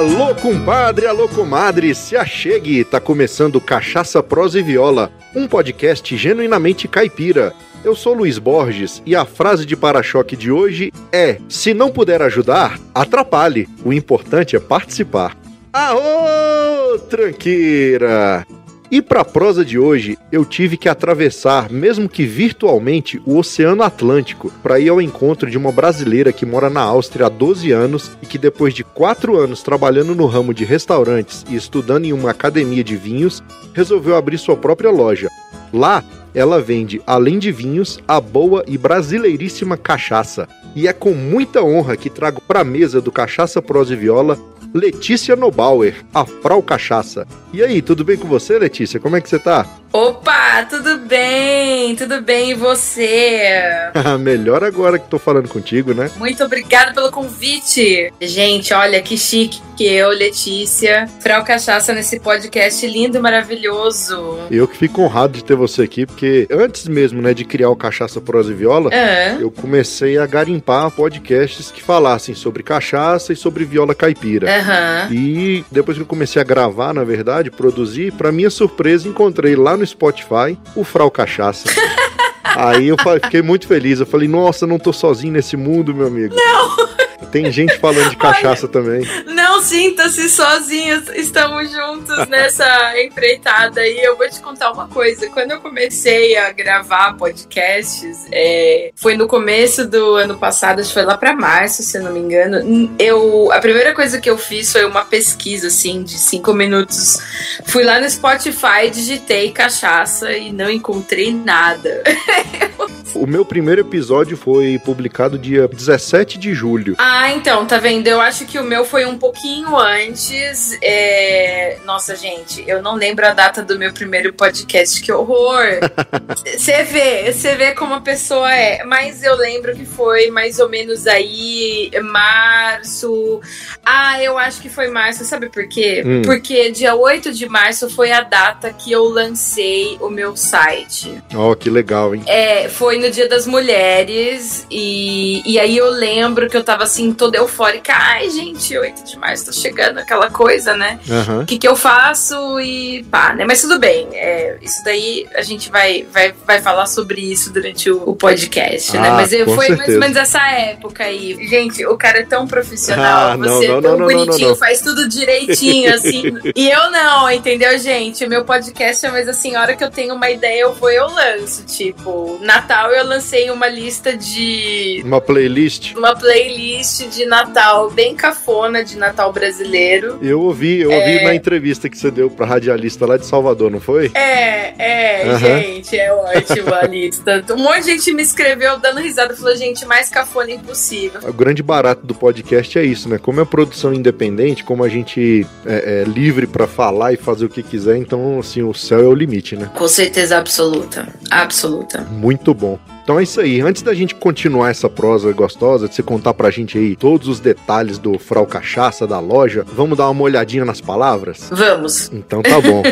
Alô, compadre, alô, comadre, se achegue, tá começando Cachaça, Prosa e Viola, um podcast genuinamente caipira. Eu sou Luiz Borges e a frase de para-choque de hoje é: Se não puder ajudar, atrapalhe. O importante é participar. Aô, tranqueira! E para a prosa de hoje, eu tive que atravessar, mesmo que virtualmente, o Oceano Atlântico para ir ao encontro de uma brasileira que mora na Áustria há 12 anos e que depois de 4 anos trabalhando no ramo de restaurantes e estudando em uma academia de vinhos, resolveu abrir sua própria loja. Lá, ela vende, além de vinhos, a boa e brasileiríssima cachaça. E é com muita honra que trago para a mesa do Cachaça Prosa e Viola Letícia Nobauer, a Frau Cachaça. E aí, tudo bem com você, Letícia? Como é que você tá? Opa, tudo bem? Tudo bem e você? Melhor agora que tô falando contigo, né? Muito obrigada pelo convite. Gente, olha que chique que eu, Letícia, Frau Cachaça nesse podcast lindo e maravilhoso. Eu que fico honrado de ter você aqui, porque antes mesmo, né, de criar o Cachaça Prosa e Viola, Uhum. eu comecei a garimpar podcasts que falassem sobre cachaça e sobre viola caipira. Aham. E depois que eu comecei a gravar, na verdade, produzir, pra minha surpresa, encontrei lá no Spotify o Frau Cachaça. Aí eu fiquei muito feliz. Eu falei, nossa, não tô sozinho nesse mundo, meu amigo. Não! Tem gente falando de cachaça também. Não sinta-se sozinhos, estamos juntos nessa empreitada. E eu vou te contar uma coisa: quando eu comecei a gravar podcasts, é, foi no começo do ano passado, acho que foi lá pra março, se eu não me engano. Eu, a primeira coisa que eu fiz foi uma pesquisa assim de cinco minutos. Fui lá no Spotify, digitei cachaça e não encontrei nada. O meu primeiro episódio foi publicado dia 17 de julho. Ah, então, tá vendo? Eu acho que o meu foi um pouquinho antes. é, Nossa, gente, eu não lembro a data do meu primeiro podcast, que horror! Você vê, você vê como a pessoa é. Mas eu lembro que foi mais ou menos aí, março. Ah, eu acho que foi março, sabe por quê? Hum. Porque dia 8 de março foi a data que eu lancei o meu site. Ó, que legal, hein? É, foi no Dia das Mulheres e, e aí eu lembro que eu tava assim toda eufórica. Ai, gente, 8 de março tá chegando aquela coisa, né? O que, que eu faço e pá, né? Mas tudo bem, é, isso daí a gente vai, vai, vai falar sobre isso durante o, o podcast, né? Ah, Mas eu- foi mais certeza. ou menos essa época aí. Gente, o cara é tão profissional, Ah, você não, é não, tão não, bonitinho, faz tudo direitinho, assim. e eu não, entendeu, gente? O meu podcast é mais assim, a hora que eu tenho uma ideia, eu vou eu lanço. Tipo, Natal eu lancei uma lista de Uma playlist. uma playlist de Natal bem cafona de Natal brasileiro. Eu ouvi, eu ouvi na entrevista que você deu pra radialista lá de Salvador, não foi? É, é, Aham. gente, é ótimo a lista. Um monte de gente me escreveu dando risada, falou, gente, mais cafona impossível. O grande barato do podcast é isso, né? Como é produção independente, como a gente é, é livre pra falar e fazer o que quiser, então, assim, o céu é o limite, né? Com certeza absoluta, absoluta. Muito bom. Então é isso aí. Antes da gente continuar essa prosa gostosa, de você contar pra gente aí todos os detalhes do Frau Cachaça, da loja, vamos dar uma olhadinha nas palavras? Vamos, Então tá bom.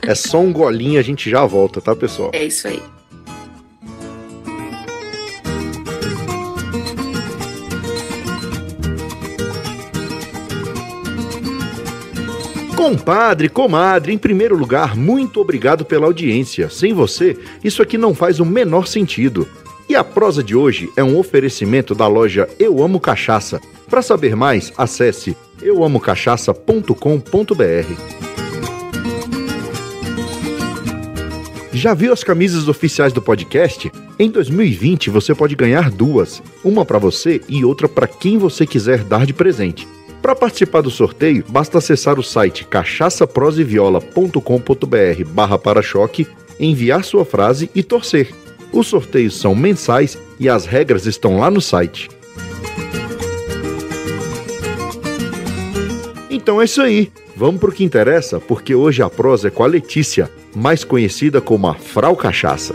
é só um golinho, a gente já volta, tá, pessoal? é isso aí. Compadre, comadre, em primeiro lugar, muito obrigado pela audiência. Sem você, isso aqui não faz o menor sentido. E a prosa de hoje é um oferecimento da loja Eu Amo Cachaça. Para saber mais, acesse euamocachaça.com.br. Já viu as camisas oficiais do podcast? Em 2020 você pode ganhar duas, uma para você e outra para quem você quiser dar de presente. Para participar do sorteio, basta acessar o site cachaçaproseviola.com.br barra para-choque, enviar sua frase e torcer. Os sorteios são mensais e as regras estão lá no site. Então é isso aí. Vamos pro que interessa, porque hoje a prosa é com a Letícia, mais conhecida como a Frau Cachaça.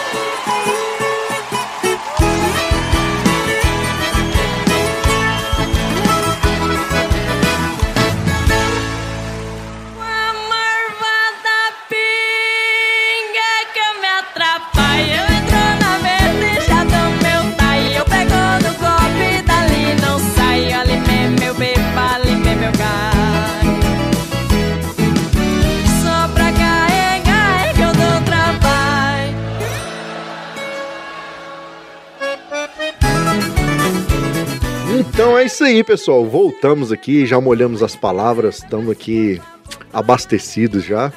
Então é isso aí, pessoal. Voltamos aqui, já molhamos as palavras, estamos aqui abastecidos já.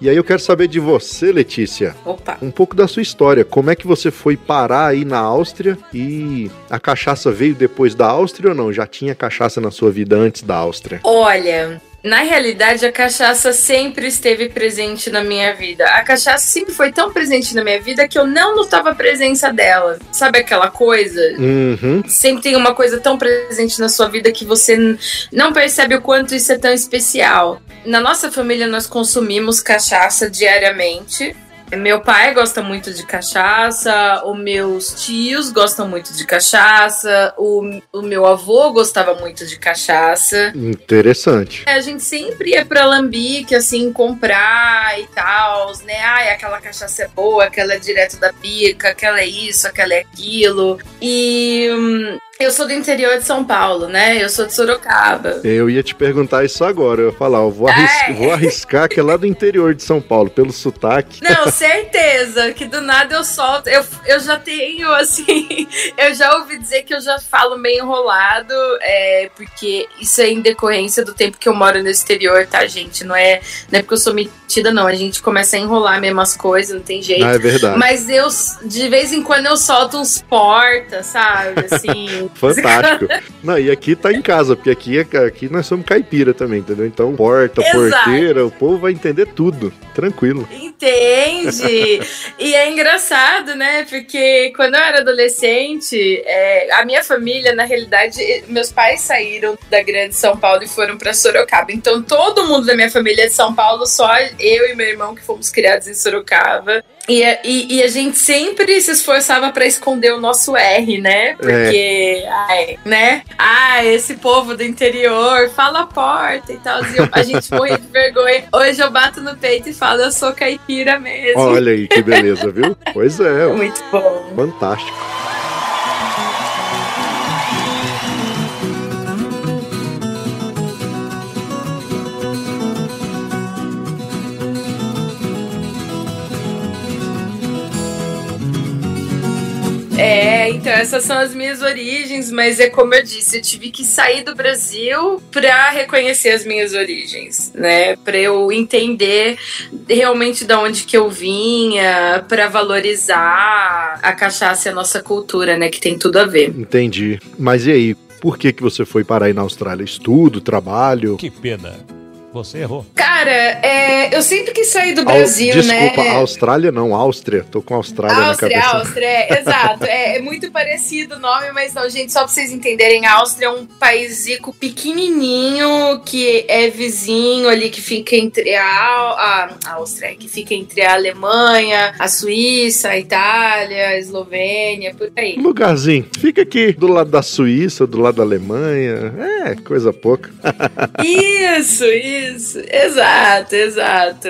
E aí eu quero saber de você, Letícia. Opa. Um pouco da sua história. Como é que você foi parar aí na Áustria e a cachaça veio depois da Áustria ou não? Já tinha cachaça na sua vida antes da Áustria? Olha, na realidade, a cachaça sempre esteve presente na minha vida. A cachaça sempre foi tão presente na minha vida que eu não notava a presença dela. Sabe aquela coisa? Uhum. Sempre tem uma coisa tão presente na sua vida que você não percebe o quanto isso é tão especial. Na nossa família, nós consumimos cachaça diariamente. Meu pai gosta muito de cachaça, os meus tios gostam muito de cachaça, o, o meu avô gostava muito de cachaça. Interessante. A gente sempre ia pra Lambique, assim, comprar e tal, né? Ai, aquela cachaça é boa, aquela é direto da pica, aquela é isso, aquela é aquilo. E hum, eu sou do interior de São Paulo, né? Eu sou de Sorocaba. Eu ia te perguntar isso agora. Eu ia falar, eu vou, arris é. vou arriscar que é lá do interior de São Paulo, pelo sotaque. Não, certeza, que do nada eu solto. Eu, eu já tenho, assim, eu já ouvi dizer que eu já falo meio enrolado, é, porque isso é em decorrência do tempo que eu moro no exterior, tá, gente? Não é, não é porque eu sou metida, não. A gente começa a enrolar mesmo as coisas, não tem jeito. Ah, é verdade. Mas eu, de vez em quando, eu solto uns portas, sabe? Assim. Fantástico. Não, e aqui tá em casa, porque aqui, aqui nós somos caipira também, entendeu? Então, porta, Exato. porteira, o povo vai entender tudo. Tranquilo. Entende? e é engraçado, né? Porque quando eu era adolescente, é, a minha família, na realidade, meus pais saíram da grande São Paulo e foram para Sorocaba. Então, todo mundo da minha família é de São Paulo, só eu e meu irmão que fomos criados em Sorocaba. E, e, e, a gente sempre se esforçava para esconder o nosso R, né? Porque, é. ai, né? Ah, esse povo do interior fala a porta e tal. E a gente morre de vergonha. Hoje eu bato no peito e falo, eu sou caipira mesmo. Olha aí que beleza, viu? Pois é. Muito bom. Fantástico. É, então essas são as minhas origens, mas é como eu disse, eu tive que sair do Brasil para reconhecer as minhas origens, né? Para eu entender realmente de onde que eu vinha, para valorizar a cachaça e a nossa cultura, né? Que tem tudo a ver. Entendi. Mas e aí? Por que, que você foi parar aí na Austrália? Estudo, trabalho? Que pena. Você errou. Cara, é, eu sempre quis sair do Brasil, Al, desculpa, né? Desculpa, Austrália não, Áustria. Tô com Austrália Áustria, na cabeça. Áustria, é, exato. É, é, muito parecido o nome, mas não, gente, só pra vocês entenderem, a Áustria é um país pequenininho que é vizinho ali, que fica entre a, a, a Áustria, que fica entre a Alemanha, a Suíça, a Itália, a Eslovênia, por aí. Um lugarzinho. Fica aqui do lado da Suíça, do lado da Alemanha. É, coisa pouca. isso, isso. Isso, exato, exato.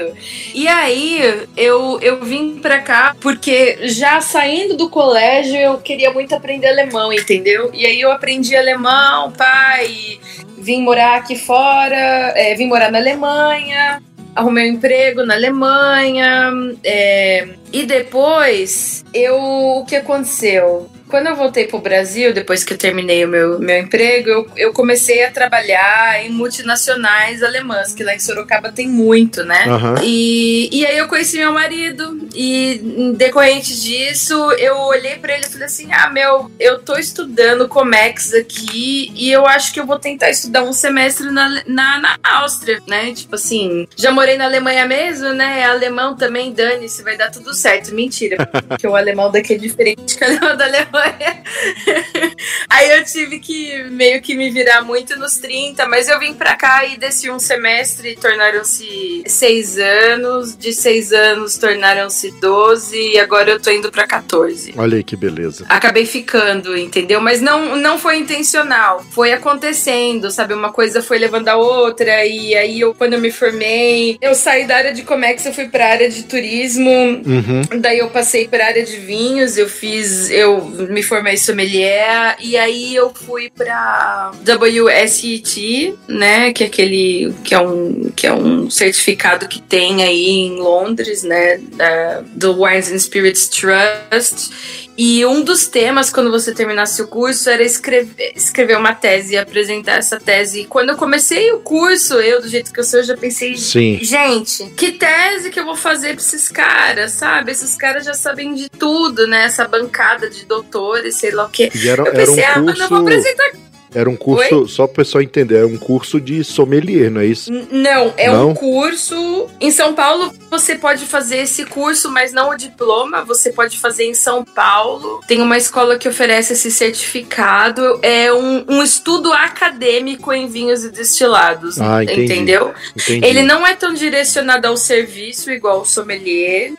E aí eu, eu vim pra cá porque já saindo do colégio eu queria muito aprender alemão, entendeu? E aí eu aprendi alemão, pai, vim morar aqui fora, é, vim morar na Alemanha, arrumei um emprego na Alemanha. É, e depois, eu o que aconteceu? Quando eu voltei pro Brasil, depois que eu terminei o meu, meu emprego, eu, eu comecei a trabalhar em multinacionais alemãs, que lá em Sorocaba tem muito, né? Uhum. E, e aí eu conheci meu marido, e decorrente disso, eu olhei para ele e falei assim: ah, meu, eu tô estudando Comex aqui, e eu acho que eu vou tentar estudar um semestre na, na, na Áustria, né? Tipo assim, já morei na Alemanha mesmo, né? Alemão também, dane-se, vai dar tudo certo. Mentira, porque o alemão daqui é diferente que o alemão da Alemanha. Aí eu tive que meio que me virar muito nos 30, mas eu vim pra cá e desse um semestre tornaram-se seis anos, de seis anos tornaram-se 12 e agora eu tô indo pra 14. Olha aí que beleza. Acabei ficando, entendeu? Mas não, não foi intencional, foi acontecendo, sabe? Uma coisa foi levando a outra e aí eu, quando eu me formei, eu saí da área de Comex, eu fui pra área de turismo, Uhum. daí eu passei pra área de vinhos, eu fiz, eu me formei sommelier e aí eu fui pra WSET, né, que é aquele que é um que é um certificado que tem aí em Londres, né, da- do Wines and Spirits Trust. E um dos temas, quando você terminasse o curso, era escrever, escrever uma tese e apresentar essa tese. E quando eu comecei o curso, eu, do jeito que eu sou, eu já pensei, Sim. Gente, que tese que eu vou fazer pra esses caras, sabe? Esses caras já sabem de tudo, né? Essa bancada de doutores, sei lá o quê. E era, Eu era um pensei, ah, mas eu vou curso. apresentar. Era um curso, só pro pessoal entender, era um curso de sommelier, não é isso? N- Não, é Não? um curso. Em São Paulo você pode fazer esse curso, mas não o diploma. Você pode fazer em São Paulo. Tem uma escola que oferece esse certificado. É um, um estudo acadêmico em vinhos e destilados. Ah, entendi. Entendeu? Entendi. Ele não é tão direcionado ao serviço igual o sommelier,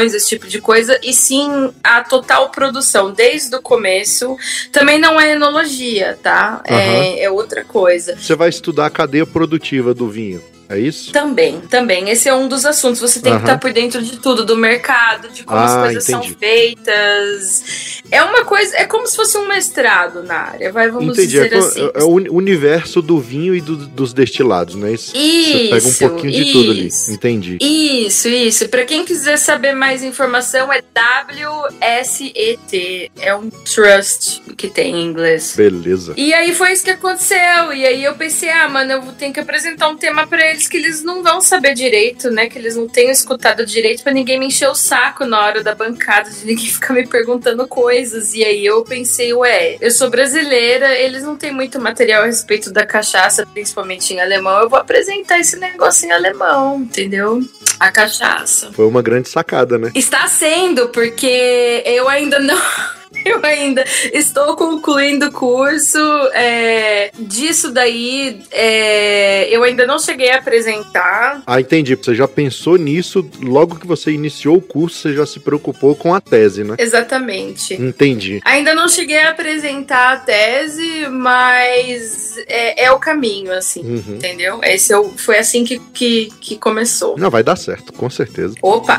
esse tipo de coisa, e sim a total produção, desde o começo. Também não é enologia, tá? É, é outra coisa. Você vai estudar a cadeia produtiva do vinho, é isso? Também, também. Esse é um dos assuntos. Você tem que Aham. estar por dentro de tudo, do mercado, de como as Ah, coisas entendi. são feitas. É uma coisa, é como se fosse um mestrado na área, vai, vamos Entendi. É, dizer co- assim. é o uni- universo do vinho e do- dos destilados, não é isso? Você pega um Isso, pouquinho de tudo ali. isso. Entendi. Isso, isso. Pra quem quiser saber mais informação, é WSET. É um trust que tem em inglês. Beleza. E aí foi isso que aconteceu. E aí eu pensei, ah, mano, eu ter que apresentar um tema pra eles que eles não vão saber direito, né? Que eles não tenham escutado direito pra ninguém me encher o saco na hora da bancada, de ninguém ficar me perguntando coisas. E aí eu pensei, ué, eu sou brasileira, eles não têm muito material a respeito da cachaça, principalmente em alemão. Eu vou apresentar esse negócio em alemão, entendeu? A cachaça. Foi uma grande sacada, né? Está sendo, porque eu ainda não. Eu ainda estou concluindo o curso. é, disso daí, é, eu ainda não cheguei a apresentar. Ah, entendi. Você já pensou nisso logo que você iniciou o curso, você já se preocupou com a tese, né? Exatamente. Entendi. Ainda não cheguei a apresentar a tese, mas é, é o caminho, assim. Uhum. Entendeu? Esse é foi assim que, que, que começou. Não, vai dar certo, com certeza. Opa!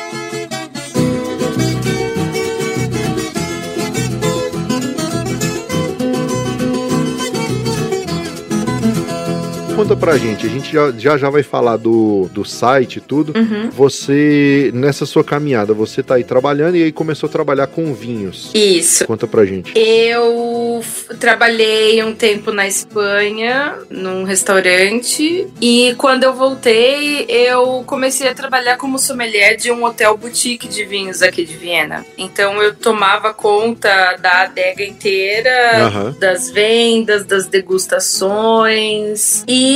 Conta pra gente, a gente já já, já vai falar do, do site e tudo. Uhum. Você, nessa sua caminhada, você tá aí trabalhando e aí começou a trabalhar com vinhos. Isso. Conta pra gente. Eu trabalhei um tempo na Espanha, num restaurante, e quando eu voltei, eu comecei a trabalhar como sommelier de um hotel boutique de vinhos aqui de Viena. Então eu tomava conta da adega inteira, Aham. das vendas, das degustações. E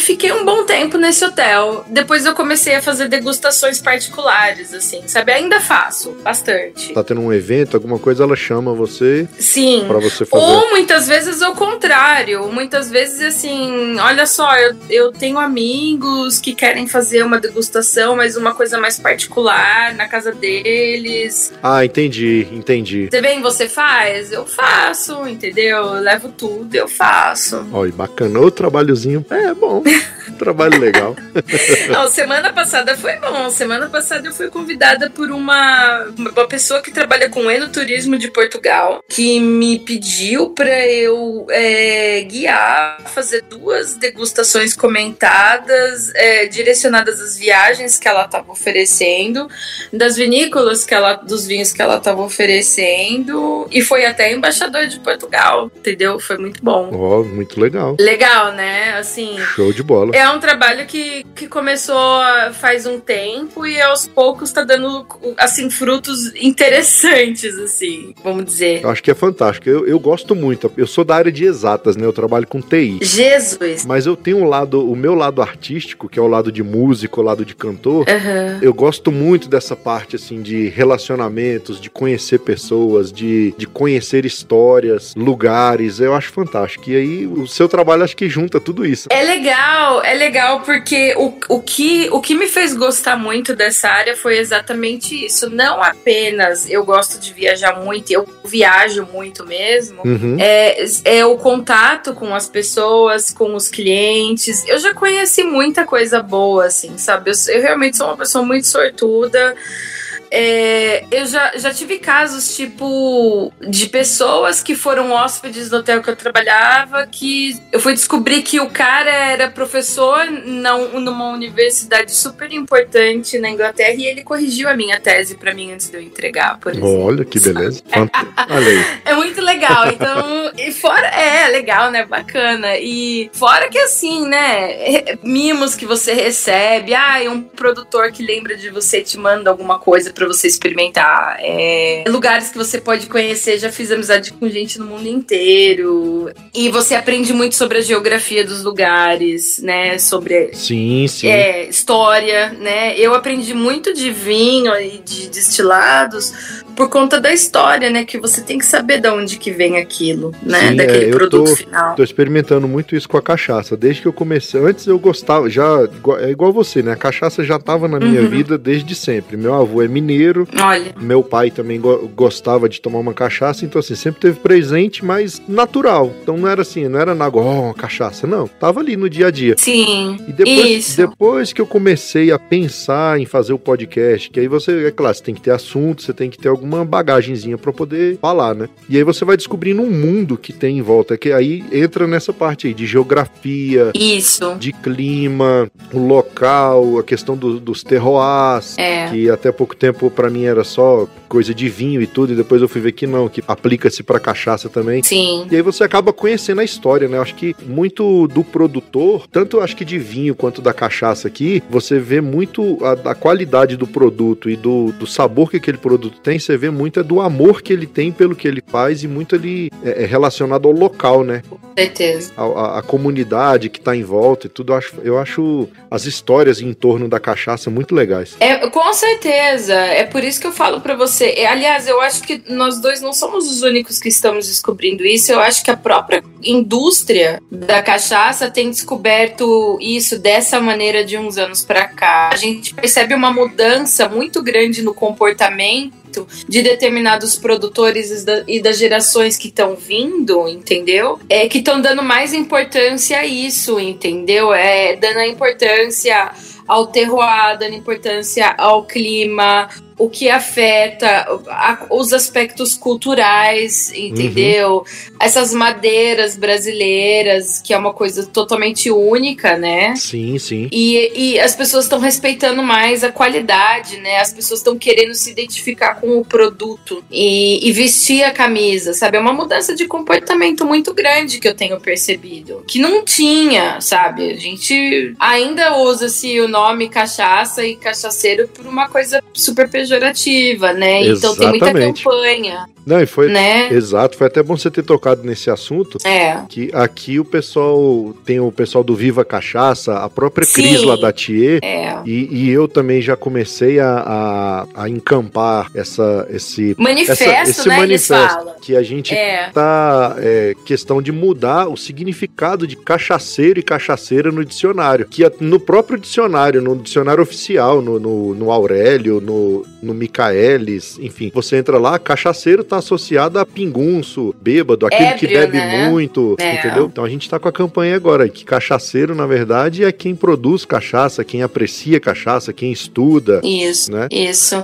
fiquei um bom tempo nesse hotel. Depois eu comecei a fazer degustações particulares, assim, sabe? Ainda faço, bastante. Tá tendo um evento, alguma coisa, ela chama você Sim. pra você fazer. Ou muitas vezes o contrário. Muitas vezes, assim, olha só, eu, eu tenho amigos que querem fazer uma degustação, mas uma coisa mais particular na casa deles. Ah, entendi, entendi. Você vem, você faz? Eu faço, entendeu? Eu levo tudo, eu faço. Olha, bacana. O trabalhozinho é bom. Trabalho legal. Não, semana passada foi bom. Semana passada eu fui convidada por uma, uma pessoa que trabalha com enoturismo de Portugal, que me pediu para eu é, guiar, fazer duas degustações comentadas, é, direcionadas às viagens que ela estava oferecendo, das vinícolas que ela, dos vinhos que ela estava oferecendo, e foi até embaixador de Portugal, entendeu? Foi muito bom. Ó, muito legal. Legal, né? Assim. Show de bola. É um trabalho que, que começou faz um tempo e aos poucos tá dando, assim, frutos interessantes, assim, vamos dizer. Eu acho que é fantástico. Eu, eu gosto muito. Eu sou da área de exatas, né? Eu trabalho com TI. Jesus! Mas eu tenho um lado, o meu lado artístico, que é o lado de músico, o lado de cantor. Aham. Eu gosto muito dessa parte, assim, de relacionamentos, de conhecer pessoas, de, de conhecer histórias, lugares. Eu acho fantástico. E aí, o seu trabalho acho que junta tudo isso. É legal, é legal porque o, o, que, o que me fez gostar muito dessa área foi exatamente isso. Não apenas eu gosto de viajar muito, eu viajo muito mesmo. Uhum. É, é o contato com as pessoas, com os clientes. Eu já conheci muita coisa boa, assim, sabe? Eu, eu realmente sou uma pessoa muito sortuda. É, eu já, já tive casos, tipo, de pessoas que foram hóspedes do hotel que eu trabalhava, que eu fui descobrir que o cara era professor não, numa universidade super importante na Inglaterra e ele corrigiu a minha tese pra mim antes de eu entregar, por exemplo. Olha que beleza. É muito legal. Então, e fora. É, legal, né? Bacana. E fora que assim, né? Mimos que você recebe. Ah, um produtor que lembra de você te manda alguma coisa pra você experimentar. É, lugares que você pode conhecer. Já fiz amizade com gente no mundo inteiro. E você aprende muito sobre a geografia dos lugares, né? Sobre Sim, sim. é, história, né? Eu aprendi muito de vinho e de destilados por conta da história, né? Que você tem que saber de onde que vem aquilo, né? Sim, Daquele é, eu produto tô- final. Tô experimentando muito isso com a cachaça. Desde que eu comecei. Antes eu gostava, já. É igual você, né? A cachaça já tava na minha Uhum. vida desde sempre. Meu avô é mineiro, Olha, meu pai também go- gostava de tomar uma cachaça, então assim, sempre teve presente, mas natural. Então não era assim, não era na oh, uma cachaça, não. Tava ali no dia a dia. sim, E depois, isso. depois que eu comecei a pensar em fazer o podcast, que aí você, é claro, você tem que ter assunto, você tem que ter alguma bagagenzinha pra poder falar, né? E aí você vai descobrindo um mundo que tem em volta, que aí entra nessa parte aí de geografia, Isso. de clima, o local, a questão do- dos terroirs, É. que até pouco tempo pra mim era só coisa de vinho e tudo, e depois eu fui ver que não, que aplica-se pra cachaça também. Sim. E aí você acaba conhecendo a história, né? Eu acho que muito do produtor, tanto acho que de vinho quanto da cachaça aqui, você vê muito a, a qualidade do produto e do, do sabor que aquele produto tem, você vê muito é do amor que ele tem pelo que ele faz e muito ali é, é relacionado ao local, né? Com certeza. A, a- a comunidade que tá em volta e tudo. Eu acho, eu acho as histórias em torno da cachaça muito legais. É, com certeza. É por isso que eu falo pra você. É, aliás, eu acho que nós dois não somos os únicos que estamos descobrindo isso. Eu acho que a própria indústria da cachaça tem descoberto isso dessa maneira de uns anos pra cá. A gente percebe uma mudança muito grande no comportamento de determinados produtores e da- das gerações que estão vindo, entendeu? É que estão dando mais importância a isso, entendeu? É dando a importância ao terroir, dando importância ao clima, o que afeta a- os aspectos culturais, entendeu? Essas madeiras brasileiras, que é uma coisa totalmente única, né? Sim, sim. E, e as pessoas estão respeitando mais a qualidade, né? As pessoas estão querendo se identificar com o produto e, e vestir a camisa, sabe? É uma mudança de comportamento muito grande que eu tenho percebido. Que não tinha, sabe? A gente ainda usa-se o nome cachaça e cachaceiro por uma coisa super pejorativa, né? Então tem muita Exatamente. campanha, Não, e foi. né? Exato, foi até bom você ter tocado nesse assunto. É. Que aqui o pessoal tem o pessoal do Viva Cachaça, a própria Sim. Cris lá da Thier, É. e, e eu também já comecei a, a, a encampar essa, esse, Manifesto, essa- esse né? Manifesto que a gente É. tá é, questão de mudar o significado de cachaceiro e cachaceira no dicionário, que no próprio dicionário, no dicionário oficial, no, no, no Aurélio, no, no Micaelis, enfim, você entra lá, cachaceiro tá associado a pingunço, bêbado, aquele que Ébrio, bebe né? muito, É. entendeu? Então a gente tá com a campanha agora, que cachaceiro, na verdade, é quem produz cachaça, quem aprecia cachaça, quem estuda, Isso. né? Isso.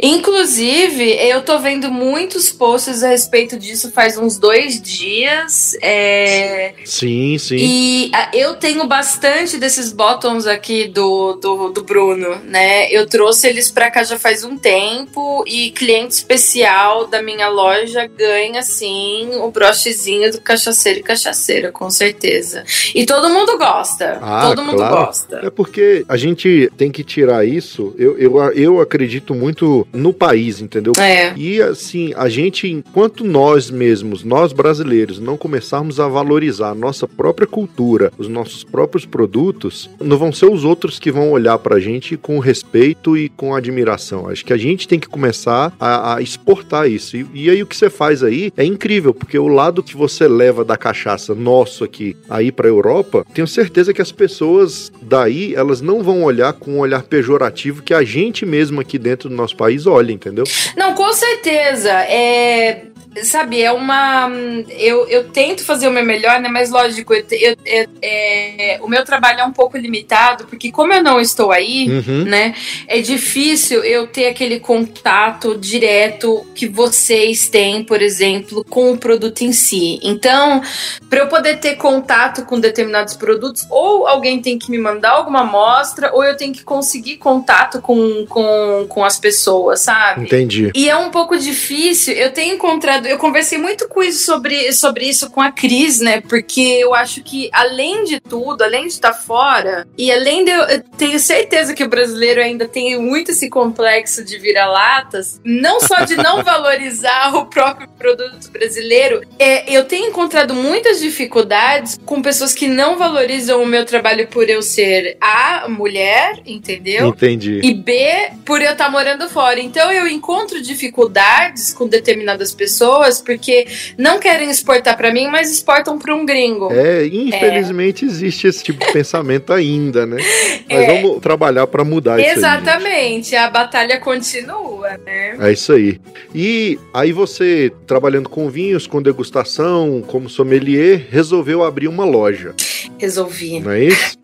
Inclusive, eu tô vendo muitos posts a respeito disso faz uns dois dias. É... Sim, sim. E a, eu tenho bastante desses bottoms aqui do, do, do Bruno, né? Eu trouxe eles pra cá já faz um tempo e cliente especial da minha loja ganha, sim, o brochezinho do cachaceiro e cachaceira, com certeza. E todo mundo gosta. Ah, todo mundo claro. gosta. É porque a gente tem que tirar isso. Eu, eu, eu acredito muito no país, entendeu? É. E assim, a gente, enquanto nós mesmos, nós brasileiros, não começarmos a valorizar a nossa própria cultura, os nossos próprios produtos, não vão ser os outros que vão olhar pra gente com respeito e com admiração. Acho que a gente tem que começar a, a exportar isso. E, e aí o que você faz aí é incrível, porque o lado que você leva da cachaça nosso aqui aí pra Europa, tenho certeza que as pessoas daí, elas não vão olhar com um olhar pejorativo que a gente mesmo aqui dentro do nosso país olha, entendeu? Não, com certeza. É. Sabe, é uma. Eu, eu tento fazer o meu melhor, né? Mas lógico, eu, eu- eu- é, o meu trabalho é um pouco limitado, porque como eu não estou aí, Uhum. né? É difícil eu ter aquele contato direto que vocês têm, por exemplo, com o produto em si. Então, para eu poder ter contato com determinados produtos, ou alguém tem que me mandar alguma amostra, ou eu tenho que conseguir contato com, com, com as pessoas, sabe? Entendi. E é um pouco difícil. Eu tenho encontrado, eu conversei muito com isso sobre, sobre isso com a Cris, né? Porque eu acho que, além de tudo, além de estar fora, e além de eu, eu tenho certeza que o brasileiro ainda tem muito esse complexo de vira-latas, não só de não valorizar o próprio produto brasileiro, é, eu tenho encontrado muitas dificuldades com pessoas que não valorizam o meu trabalho por eu ser a mulher, entendeu? Entendi. E B, por eu estar morando fora. Então eu encontro dificuldades com determinadas pessoas porque não querem exportar pra mim, mas exportam pra um gringo. É, infelizmente existe esse tipo de pensamento ainda, né? Mas É. vamos trabalhar pra mudar isso aí. Exatamente, a batalha continua, né? É isso aí. E aí você, trabalhando com vinhos, com degustação, como sommelier, resolveu abrir uma loja, Resolvi. não é isso?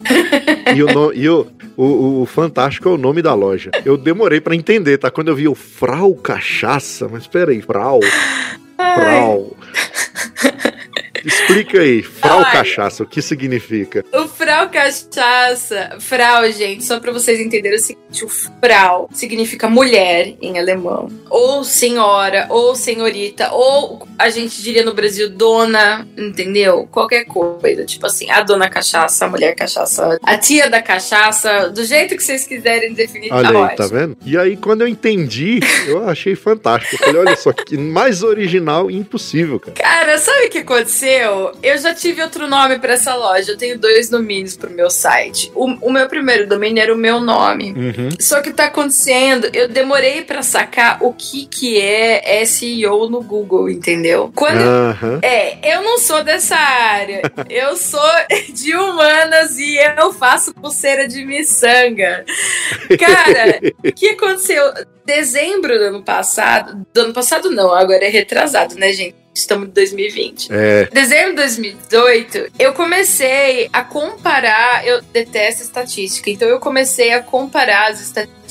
e o, no- e o, o, o fantástico é o nome da loja. Eu demorei pra entender, tá? Quando eu vi o Frau Cachaça, mas peraí, Frau, Frau. Explica aí, Frau Olha. Cachaça, o que significa? O Frau Cachaça. Frau, gente, só pra vocês entenderem o seguinte: o Frau significa mulher em alemão. Ou senhora, ou senhorita, ou a gente diria no Brasil dona, entendeu? Qualquer coisa. Tipo assim, a dona cachaça, a mulher cachaça, a tia da cachaça, do jeito que vocês quiserem definir, Olha tá aí, tá ótimo. vendo? E aí, quando eu entendi, eu achei fantástico. Eu falei, olha só, que mais original impossível, cara. Cara, sabe o que aconteceu? Eu já tive outro nome pra essa loja. Eu tenho dois domínios pro meu site. O, o meu primeiro domínio era o meu nome. Uhum. Só que tá acontecendo, eu demorei pra sacar o que que é SEO no Google, entendeu? Quando Aham. é, eu não sou dessa área. Eu sou de humanas e eu faço pulseira de miçanga. Cara, o que aconteceu? Dezembro do ano passado, do ano passado não, agora é retrasado, né, gente? Estamos em 2020. É, Dezembro de 2018, eu comecei a comparar. Eu detesto estatística, então eu comecei a comparar as estatísticas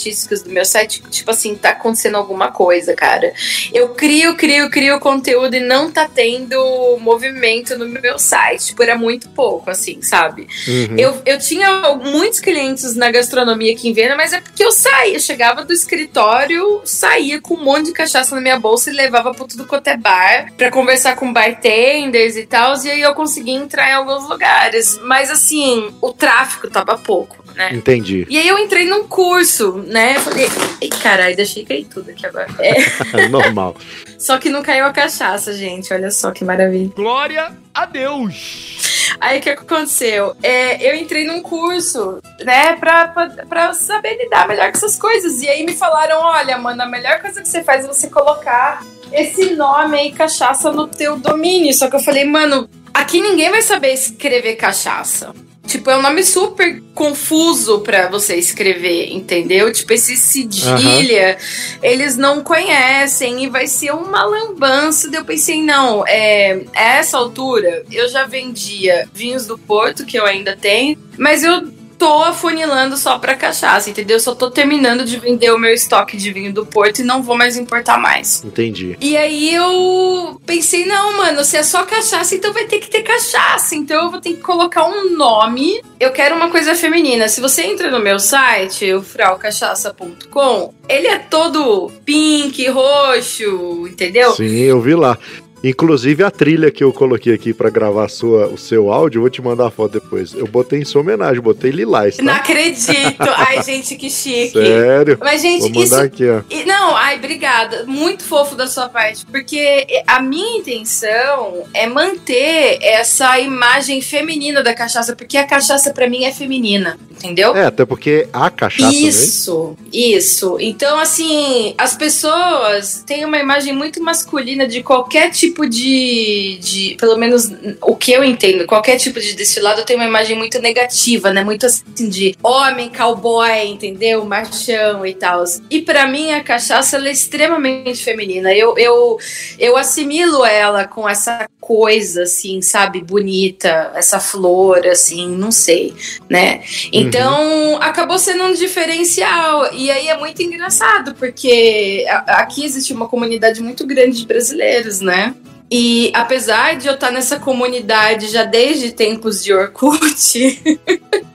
do meu site. Tipo assim, tá acontecendo alguma coisa, cara. Eu crio, crio, crio conteúdo e não tá tendo movimento no meu site. Tipo, era muito pouco, assim, sabe? uhum. Eu, eu tinha muitos clientes na gastronomia aqui em Viena, mas é porque eu saía, chegava do escritório, saía com um monte de cachaça na minha bolsa e levava pra tudo quanto é bar, pra conversar com bartenders e tal, e aí eu conseguia entrar em alguns lugares. Mas assim, o tráfego tava pouco, né? entendi. E aí eu entrei num curso, né? Falei, ai caralho, deixei cair tudo aqui agora. É, Normal. só que não caiu a cachaça, gente. Olha só que maravilha. Glória a Deus! Aí o que aconteceu? É, eu entrei num curso, né, pra, pra, pra saber lidar melhor com essas coisas. E aí me falaram: olha, mano, a melhor coisa que você faz é você colocar esse nome aí, cachaça, no teu domínio. Só que eu falei, mano, aqui ninguém vai saber escrever cachaça. Tipo, é um nome super confuso pra você escrever, entendeu? Tipo, esse cedilha, eles não conhecem e vai ser uma lambança. Daí eu pensei, não, é, a essa altura eu já vendia vinhos do Porto, que eu ainda tenho, mas eu tô afunilando só pra cachaça, entendeu? Eu só tô terminando de vender o meu estoque de vinho do Porto e não vou mais importar mais. Entendi. E aí eu pensei, não, mano, se é só cachaça, então vai ter que ter cachaça. Então eu vou ter que colocar um nome. Eu quero uma coisa feminina. Se você entra no meu site, o fraucachaça.com, ele é todo pink, roxo, entendeu? Sim, eu vi lá. Inclusive a trilha que eu coloquei aqui para gravar sua, o seu áudio, eu vou te mandar a foto depois. Eu botei em sua homenagem, botei lilás, tá? Não acredito. Ai, gente, que chique. Sério? Mas, gente, vou mandar isso... aqui, ó. Não, ai, obrigada. Muito fofo da sua parte, porque a minha intenção é manter essa imagem feminina da cachaça, porque a cachaça para mim é feminina, entendeu? É, até porque a cachaça, né? Isso, isso. Então, assim, as pessoas têm uma imagem muito masculina de qualquer tipo de, de. Pelo menos o que eu entendo, qualquer tipo de destilado tem uma imagem muito negativa, né? Muito assim de homem, cowboy, entendeu? Machão e tal. E para mim a cachaça é extremamente feminina. Eu, eu, eu assimilo ela com essa coisa, assim, sabe? Bonita, essa flor, assim, não sei, né? Então, uhum. acabou sendo um diferencial. E aí é muito engraçado, porque aqui existe uma comunidade muito grande de brasileiros, né? E apesar de eu estar nessa comunidade já desde tempos de Orkut,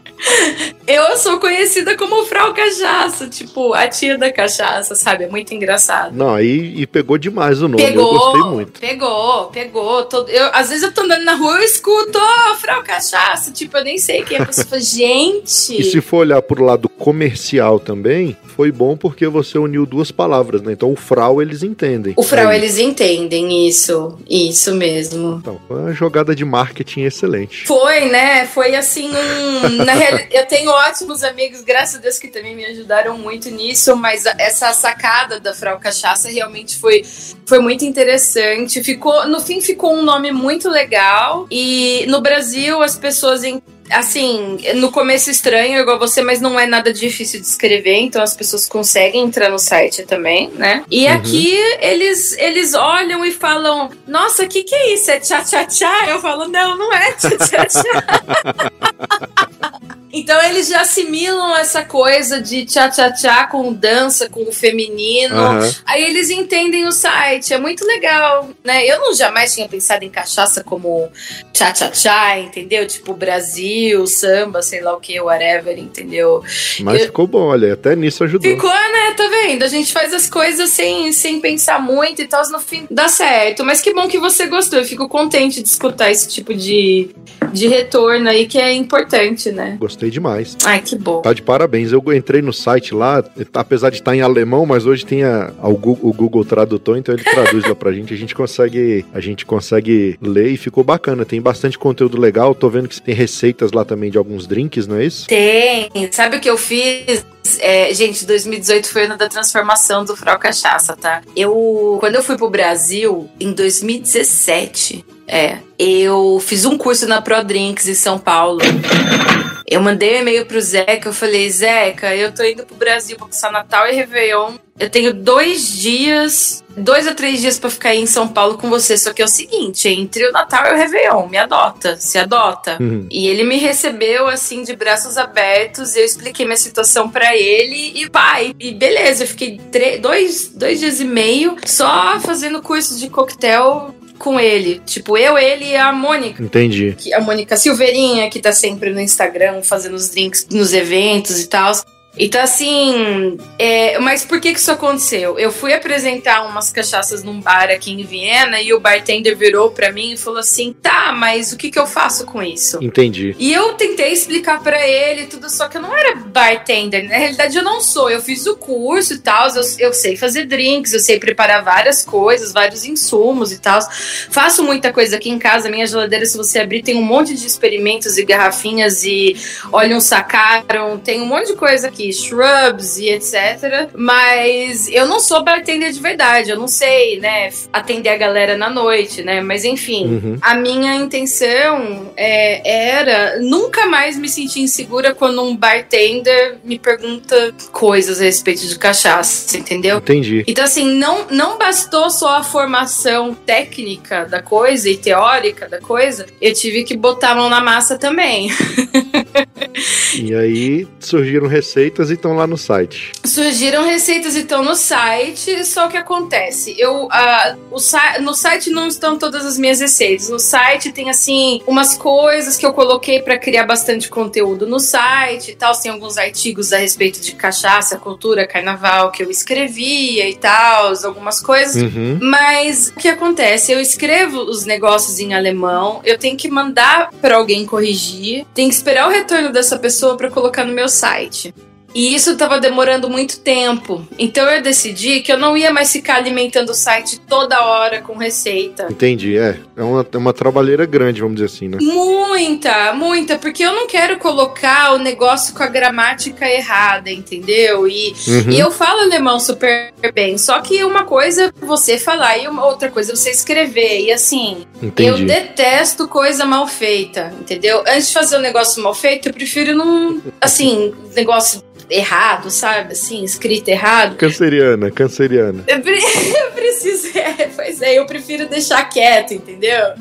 Eu sou conhecida como Frau Cachaça, tipo, a tia da cachaça, sabe? É muito engraçado. Não, aí e pegou demais o nome, pegou, eu gostei muito. Pegou, pegou. Todo, eu, às vezes eu tô andando na rua e escuto, oh, Frau Cachaça, tipo, eu nem sei quem é a pessoa. Gente! E se for olhar pro lado comercial também, foi bom porque você uniu duas palavras, né? Então o Frau eles entendem. O Frau é eles entendem, isso. Isso mesmo. Então, foi uma jogada de marketing excelente. Foi, né? Foi assim um. Na eu tenho ótimos amigos, graças a Deus, que também me ajudaram muito nisso, mas essa sacada da Frau Cachaça realmente foi, foi muito interessante. Ficou, no fim, ficou um nome muito legal. E no Brasil, as pessoas assim, no começo estranho, igual você, mas não é nada difícil de escrever, então as pessoas conseguem entrar no site também, né? E uhum. aqui eles, eles olham e falam: Nossa, o que, que é isso? É tchá-tchá-tchá? Eu falo: Não, não é tchá-tchá-tchá. Então eles já assimilam essa coisa de tchá-tchá-tchá com dança, com o feminino. Uhum. Aí eles entendem o site. É muito legal, né? Eu não jamais tinha pensado em cachaça como tchá-tchá-tchá, entendeu? Tipo Brasil, samba, sei lá o que, whatever, entendeu? Mas Eu... ficou bom, olha, até nisso ajudou. Ficou, né? Tá vendo? A gente faz as coisas sem, sem pensar muito e tal, no fim dá certo. Mas que bom que você gostou. Eu fico contente de escutar esse tipo de, de retorno aí, que é importante, né? Gostei gostei demais. Ai, que bom. Tá de parabéns. Eu entrei no site lá, apesar de estar em alemão, mas hoje tem a, a, o, Google, o, Google, Tradutor, então ele traduz lá pra gente. A gente consegue, a gente consegue ler e ficou bacana. Tem bastante conteúdo legal. Tô vendo que tem receitas lá também de alguns drinks, não é isso? Tem. Sabe o que eu fiz? É, gente, 2018 foi o ano da transformação do Frau Cachaça, tá? Eu, quando eu fui pro Brasil, em 2017, é, eu fiz um curso na ProDrinks em São Paulo. Eu mandei um e-mail pro Zeca, eu falei, Zeca, eu tô indo pro Brasil pra passar Natal e Réveillon. Eu tenho dois dias, dois a três dias para ficar aí em São Paulo com você. Só que é o seguinte, entre o Natal e o Réveillon, me adota, se adota. Uhum. E ele me recebeu assim de braços abertos, eu expliquei minha situação para ele e pai. E beleza, eu fiquei dois, dois dias e meio só fazendo cursos de coquetel com ele. Tipo, eu, ele e a Mônica. Entendi. Que, a Mônica Silveirinha, que tá sempre no Instagram fazendo os drinks nos eventos e tal. Então, assim, é, mas por que que isso aconteceu? Eu fui apresentar umas cachaças num bar aqui em Viena e o bartender virou para mim e falou assim: tá, mas o que que eu faço com isso? Entendi. E eu tentei explicar para ele tudo, só que eu não era bartender. Na realidade, eu não sou. Eu fiz o curso e tal, eu, eu sei fazer drinks, eu sei preparar várias coisas, vários insumos e tal. Faço muita coisa aqui em casa. Minha geladeira, se você abrir, tem um monte de experimentos e garrafinhas e olha um sacaram, tem um monte de coisa aqui shrubs e etc. Mas eu não sou bartender de verdade, eu não sei, né, atender a galera na noite, né? Mas enfim, uhum. a minha intenção é, era nunca mais me sentir insegura quando um bartender me pergunta coisas a respeito de cachaça, entendeu? Entendi. Então, assim, não, não bastou só a formação técnica da coisa e teórica da coisa, eu tive que botar a mão na massa também. E aí surgiram receitas e estão lá no site. Surgiram receitas e estão no site, só que acontece, eu uh, o no site não estão todas as minhas receitas. No site tem assim umas coisas que eu coloquei para criar bastante conteúdo no site e tal, tem alguns artigos a respeito de cachaça, cultura, carnaval que eu escrevia e tal, algumas coisas. Uhum. Mas o que acontece? Eu escrevo os negócios em alemão, eu tenho que mandar para alguém corrigir, tenho que esperar o retorno dessa pessoa para colocar no meu site. E isso estava demorando muito tempo. Então eu decidi que eu não ia mais ficar alimentando o site toda hora com receita. Entendi, é. É uma, é uma trabalheira grande, vamos dizer assim, né? Muita, muita, porque eu não quero colocar o negócio com a gramática errada, entendeu? E, uhum. e eu falo alemão super bem, só que uma coisa é você falar e uma outra coisa é você escrever. E assim, Entendi. eu detesto coisa mal feita, entendeu? Antes de fazer um negócio mal feito, eu prefiro não, assim, negócio errado, sabe? Assim, escrito errado. Canceriana, canceriana. Eu, pre eu preciso, é, pois é, eu prefiro deixar quieto, entendeu?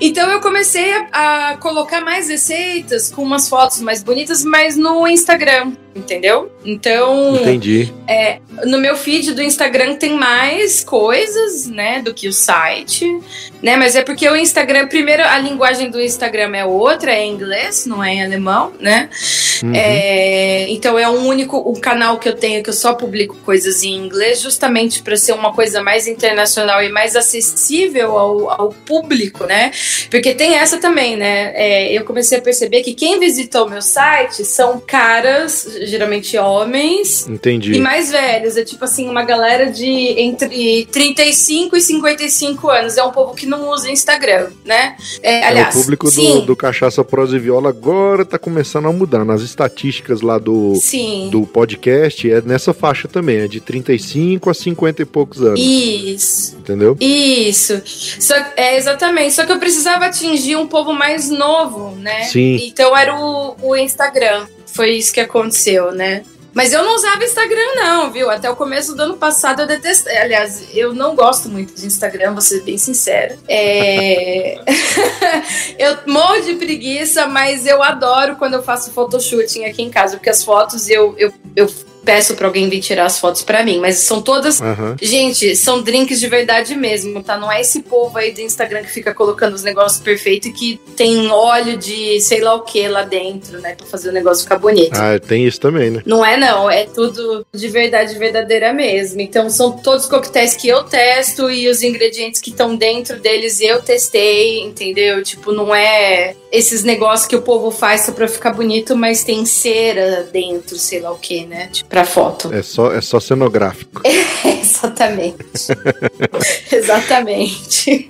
Então eu comecei a, a, colocar mais receitas com umas fotos mais bonitas, mas no Instagram, entendeu? Então. Entendi. É, no meu feed do Instagram tem mais coisas, né, do que o site, né? Mas é porque o Instagram, primeiro, a linguagem do Instagram é outra, é em inglês, não é em alemão, né? Uhum. É, então é um único um canal que eu tenho que eu só publico coisas em inglês, justamente para ser uma coisa mais internacional e mais acessível ao, ao público, né? Porque tem essa também, né? É, eu comecei a perceber que quem visitou o meu site são caras, geralmente homens. Entendi. E mais velhos. É tipo assim, uma galera de entre 35 e 55 anos. É um povo que não usa Instagram, né? É, aliás, é, o público do, do, Cachaça Prosa e Viola agora tá começando a mudar. Nas estatísticas lá do, sim. do podcast, é nessa faixa também. É de 35 a 50 e poucos anos. Isso. Entendeu? Isso. Só, é, exatamente. Só que eu precisava atingir um povo mais novo, né? Sim. Então era o, o Instagram. Foi isso que aconteceu, né? Mas eu não usava Instagram, não, viu? Até o começo do ano passado eu detestei. Aliás, eu não gosto muito de Instagram, vou ser bem sincera. É... eu morro de preguiça, mas eu adoro quando eu faço photoshooting aqui em casa, porque as fotos eu, eu, eu peço para alguém vir tirar as fotos para mim, mas são todas. Uhum. Gente, são drinks de verdade mesmo, tá? Não é esse povo aí do Instagram que fica colocando os negócios perfeitos e que tem óleo de sei lá o que lá dentro, né? Pra fazer o negócio ficar bonito. Ah, tem isso também, né? Não é, não. É tudo de verdade verdadeira mesmo. Então são todos coquetéis que eu testo e os ingredientes que estão dentro deles eu testei, entendeu? Tipo, não é esses negócios que o povo faz só pra ficar bonito, mas tem cera dentro, sei lá o que, né? Tipo, pra foto. É só, é só cenográfico. exatamente. exatamente.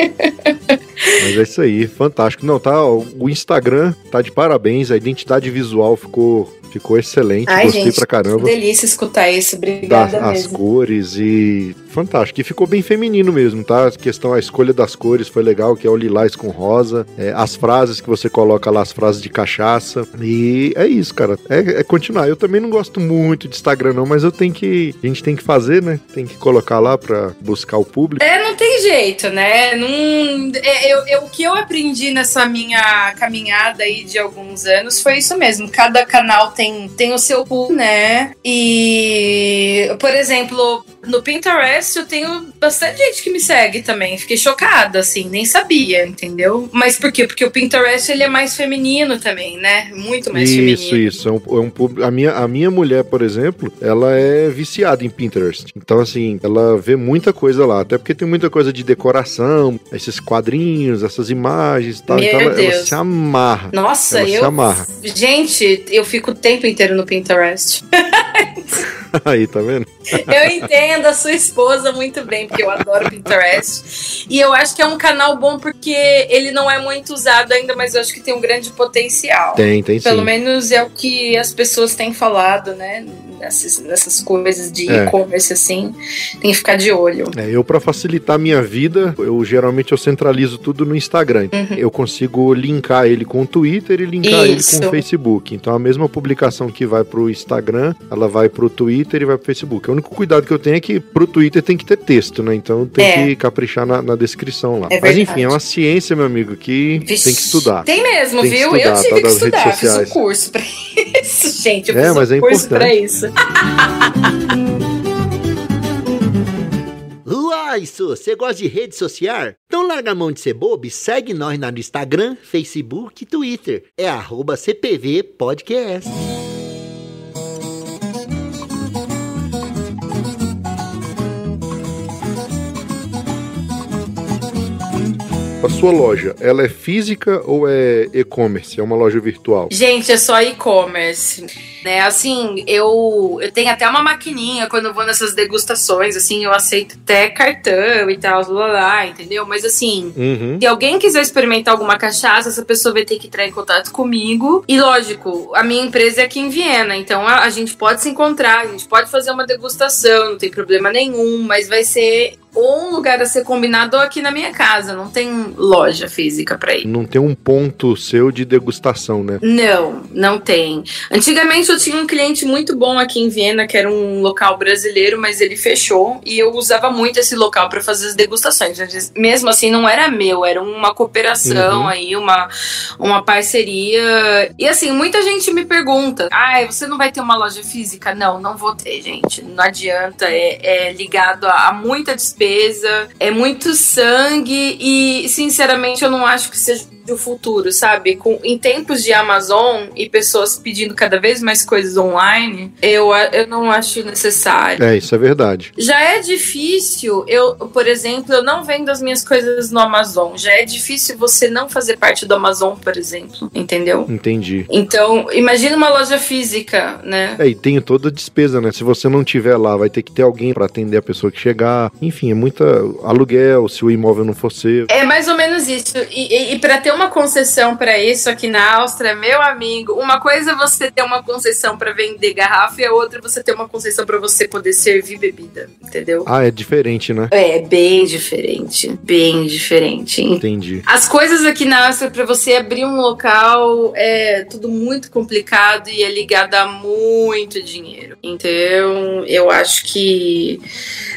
Mas é isso aí, fantástico. Não, tá, o Instagram tá de parabéns, a identidade visual ficou Ficou excelente, Ai, gostei gente, pra caramba. Que delícia escutar isso, obrigada mesmo. As cores e fantástico. E ficou bem feminino mesmo, tá? A questão, a escolha das cores foi legal, que é o lilás com rosa. É, as frases que você coloca lá, as frases de cachaça. E é isso, cara. É, é, continuar. Eu também não gosto muito de Instagram, não, mas eu tenho que. A gente tem que fazer, né? Tem que colocar lá pra buscar o público. É, não tem jeito, né? Não, é, eu, eu, o que eu aprendi nessa minha caminhada aí de alguns anos foi isso mesmo. Cada canal tem, tem o seu público, né? E, por exemplo, no Pinterest eu tenho bastante gente que me segue também. Fiquei chocada, assim, nem sabia, entendeu? Mas por quê? Porque o Pinterest ele é mais feminino também, né? Muito mais isso, feminino. Isso, isso. É um, é um, a, minha, a minha mulher, por exemplo, ela é viciada em Pinterest. Então, assim, ela vê muita coisa lá. Até porque tem muita coisa de decoração, esses quadrinhos, essas imagens e tal. Meu então ela, Deus. ela, se amarra. Nossa, ela eu. Se amarra. Gente, eu fico o tempo inteiro no Pinterest. Aí, tá vendo? Eu entendo a sua esposa muito bem, porque eu adoro Pinterest. E eu acho que é um canal bom porque ele não é muito usado ainda, mas eu acho que tem um grande potencial. Tem, tem Pelo sim. menos é o que as pessoas têm falado, né? Nessas, nessas coisas de é. e-commerce, assim. Tem que ficar de olho. É, eu, para facilitar a minha vida, eu geralmente eu centralizo tudo no Instagram. Uhum. Eu consigo linkar ele com o Twitter e linkar Isso. ele com o Facebook. Então a mesma publicação que vai pro Instagram, ela vai pro Twitter e vai pro Facebook. O único cuidado que eu tenho é que pro Twitter tem que ter texto, né? Então tem é. que caprichar na, na descrição lá. É Mas enfim, é uma ciência, meu amigo, que Vixe, tem que estudar. Tem mesmo, tem viu? Estudar, eu tive tá, que estudar, fiz um curso pra isso. gente. Eu É, fiz mas um é curso importante. pra isso. Uai, você gosta de rede social? Então larga a mão de ser bobo e segue nós no Instagram, Facebook e Twitter. É arroba CPV Podcast. A sua loja, ela é física ou é e-commerce? É uma loja virtual? Gente, é só e-commerce. Né, assim, eu, eu tenho até uma maquininha quando eu vou nessas degustações, assim, eu aceito até cartão e tal, lá, lá, entendeu? Mas assim, Uhum. Se alguém quiser experimentar alguma cachaça, essa pessoa vai ter que entrar em contato comigo. E lógico, a minha empresa é aqui em Viena, então a, a gente pode se encontrar, a gente pode fazer uma degustação, não tem problema nenhum, mas vai ser ou um lugar a ser combinado ou aqui na minha casa, não tem loja física pra ir. Não tem um ponto seu de degustação, né? Não, não tem. Antigamente eu tinha um cliente muito bom aqui em Viena, que era um local brasileiro, mas ele fechou e eu usava muito esse local para fazer as degustações. Mesmo assim, não era meu, era uma cooperação Uhum. aí, uma, uma parceria. E assim, muita gente me pergunta: ah, você não vai ter uma loja física? Não, não vou ter, gente. Não adianta, é, é ligado a, a muita despesa, é muito sangue e, sinceramente, eu não acho que seja o futuro, sabe? Com, em tempos de Amazon e pessoas pedindo cada vez mais coisas online, eu, eu não acho necessário. É, isso é verdade. Já é difícil, eu, por exemplo, eu não vendo as minhas coisas no Amazon. Já é difícil você não fazer parte do Amazon, por exemplo, entendeu? Entendi. Então, imagina uma loja física, né? É, e tem toda a despesa, né? Se você não tiver lá, vai ter que ter alguém pra atender a pessoa que chegar. Enfim, é muita aluguel, se o imóvel não for seu. É mais ou menos isso. E, e, e para ter uma concessão para isso aqui na Áustria, meu amigo, uma coisa é você ter uma concessão para vender garrafa e a outra é você ter uma concessão para você poder servir bebida, entendeu? Ah, é diferente, né? É bem diferente, bem diferente. Entendi. As coisas aqui na Áustria, para você abrir um local, é tudo muito complicado e é ligado a muito dinheiro. Então, eu acho que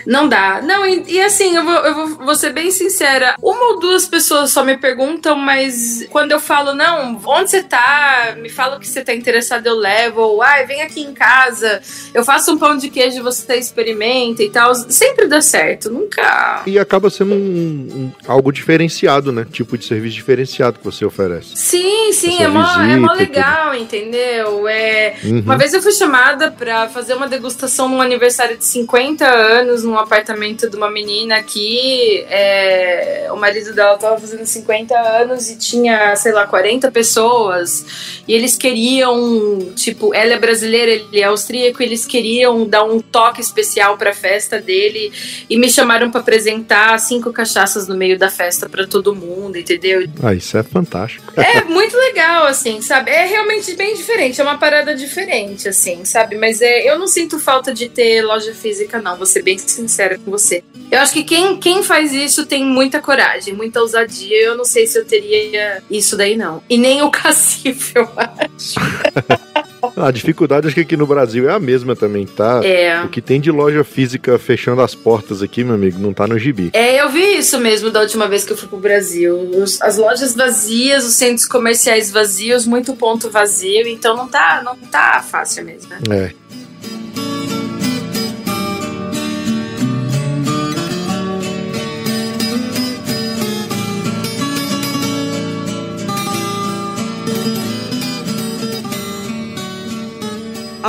não dá. Não, e, e assim, eu, vou, eu vou, vou ser bem sincera. Uma ou duas pessoas só me perguntam, mas quando eu falo, não, onde você tá? Me fala o que você tá interessado, eu levo. Ou, ai, vem aqui em casa, eu faço um pão de queijo, você experimenta e tal. Sempre dá certo, nunca. E acaba sendo um, um- algo diferenciado, né? Tipo de serviço diferenciado que você oferece. Sim, sim, Essa é mó, é mó tudo. legal, entendeu? É, Uhum. Uma vez eu fui chamada pra fazer uma degustação num aniversário de 50 anos num apartamento de uma menina aqui. É, o marido dela tava fazendo 50 anos e tinha, sei lá, 40 pessoas. E eles queriam, tipo, ela é brasileira, ele é austríaco, eles queriam dar um toque especial pra festa dele e me chamaram pra apresentar cinco cachaças no meio da festa pra todo mundo, entendeu? Ah, isso é fantástico. É muito legal, assim, sabe? É realmente bem diferente, é uma parada diferente, assim, sabe? Mas é, eu não sinto falta de ter loja física, não, vou ser bem sincera com você. Eu acho que quem, quem faz isso tem muita coragem, muita ousadia. Eu não sei se eu teria isso daí, não. E nem o Cacife, eu acho. A dificuldade acho que aqui no Brasil é a mesma também, tá? É. O que tem de loja física fechando as portas aqui, meu amigo, não tá no gibi. É, eu vi isso mesmo da última vez que eu fui pro Brasil. Os- as lojas vazias, os centros comerciais vazios, muito ponto vazio, então não tá, não tá fácil mesmo, né? É.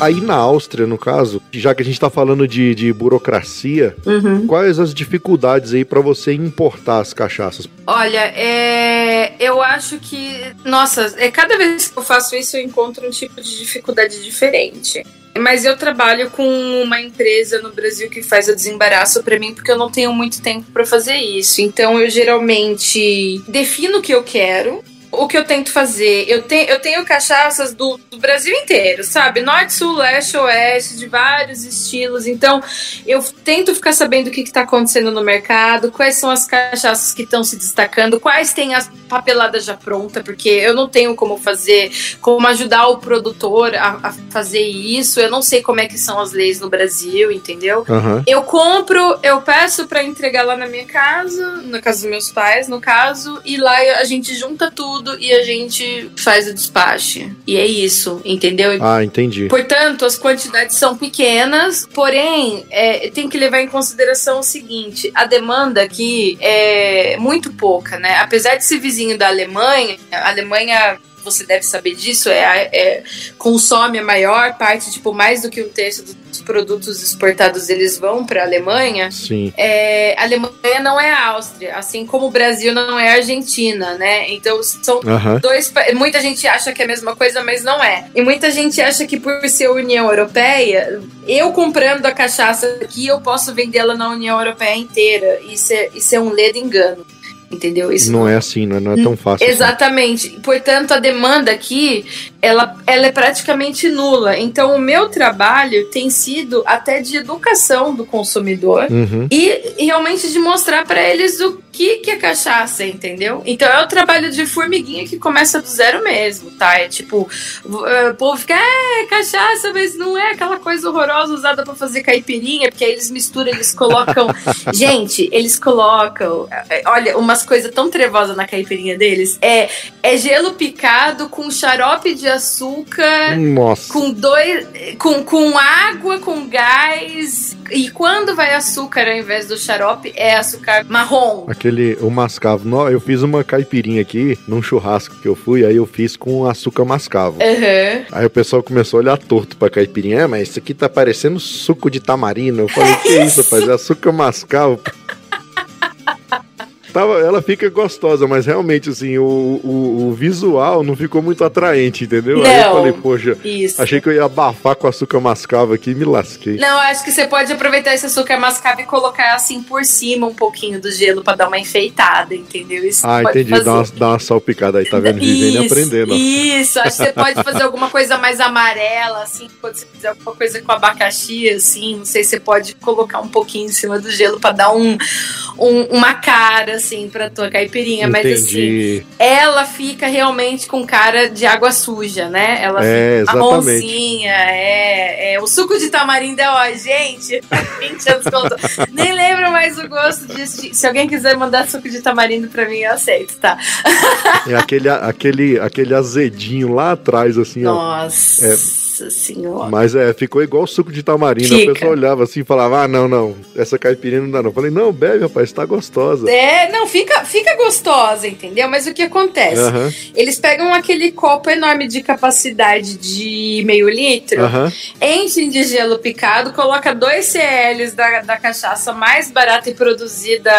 Aí na Áustria, no caso, já que a gente tá falando de, de burocracia, Uhum. quais as dificuldades aí para você importar as cachaças? Olha, é, eu acho que, nossa, é cada vez que eu faço isso eu encontro um tipo de dificuldade diferente. Mas eu trabalho com uma empresa no Brasil que faz o desembaraço pra mim porque eu não tenho muito tempo pra fazer isso. Então eu geralmente defino o que eu quero o que eu tento fazer? Eu, te, eu tenho cachaças do, do, Brasil inteiro, sabe? Norte, sul, leste, oeste, de vários estilos. Então, eu tento ficar sabendo o que está acontecendo no mercado, quais são as cachaças que estão se destacando, quais têm as papeladas já pronta, porque eu não tenho como fazer, como ajudar o produtor a, a fazer isso. Eu não sei como é que são as leis no Brasil, entendeu? Uhum. Eu compro, eu peço para entregar lá na minha casa, na casa dos meus pais, no caso, e lá a gente junta tudo e a gente faz o despache. E é isso, entendeu? Ah, entendi. Portanto, as quantidades são pequenas, porém, é, tem que levar em consideração o seguinte: a demanda aqui é muito pouca, né? Apesar de ser vizinho da Alemanha, a Alemanha você deve saber disso, é, é, consome a maior parte, tipo, mais do que um terço dos produtos exportados eles vão para a Alemanha. Sim. É, a Alemanha não é a Áustria, assim como o Brasil não é a Argentina, né? Então são dois. Muita gente acha que é a mesma coisa, mas não é. E muita gente acha que por ser União Europeia, eu comprando a cachaça aqui, eu posso vendê-la na União Europeia inteira. Isso é, isso é um ledo engano. Entendeu? Isso não, não é assim, não é, não é tão fácil. Assim. Exatamente. Assim. Portanto, a demanda aqui, ela, ela é praticamente nula. Então, o meu trabalho tem sido até de educação do consumidor uhum. e realmente de mostrar para eles o que, que é cachaça, entendeu? Então, é o trabalho de formiguinha que começa do zero mesmo, tá? É tipo, o povo fica, é, cachaça, mas não é aquela coisa horrorosa usada para fazer caipirinha, porque aí eles misturam, eles colocam. Gente, eles colocam, é, olha, uma umas coisas tão trevosas na caipirinha deles. É, é gelo picado com xarope de açúcar. Nossa. Com dois. Com, com água, com gás. E quando vai açúcar ao invés do xarope, é açúcar marrom. Aquele, o mascavo. Eu fiz uma caipirinha aqui num churrasco que eu fui, aí eu fiz com açúcar mascavo. Uhum. Aí o pessoal começou a olhar torto pra caipirinha. É, mas isso aqui tá parecendo suco de tamarino. Eu falei, que isso, rapaz? É açúcar mascavo tava, ela fica gostosa, mas realmente, assim, o, o, o, visual não ficou muito atraente, entendeu? Não, Aí eu falei, poxa, isso. achei que eu ia abafar com açúcar mascavo aqui e me lasquei. Não, acho que você pode aproveitar esse açúcar mascavo e colocar assim por cima um pouquinho do gelo para dar uma enfeitada, entendeu? Isso ah, entendi. Dá uma, dá uma salpicada aí, tá vendo? Vivendo aprendendo. Isso, acho que você pode fazer alguma coisa mais amarela, assim, quando você fizer alguma coisa com abacaxi, assim, não sei, você pode colocar um pouquinho em cima do gelo para dar um, um, uma cara, assim, pra tua caipirinha. Entendi. Mas assim, ela fica realmente com cara de água suja, né? Ela é, fica marronzinha, é, é. O suco de tamarindo é, ó, gente, 20 anos contou. Nem lembro mais o gosto disso. Se alguém quiser mandar suco de tamarindo pra mim, eu aceito, tá? É aquele, aquele, aquele azedinho lá atrás, assim, Nossa. ó. É, nossa senhora. Mas é, ficou igual suco de tamarindo. Fica. A pessoa olhava assim e falava: Ah, não, não, essa caipirinha não dá, não. Eu falei, não, bebe, rapaz, tá gostosa. É, não, fica, fica gostosa, entendeu? Mas o que acontece? Uhum. Eles pegam aquele copo enorme de capacidade de meio litro, uhum. enchem de gelo picado, coloca dois CLs da, da cachaça mais barata e produzida,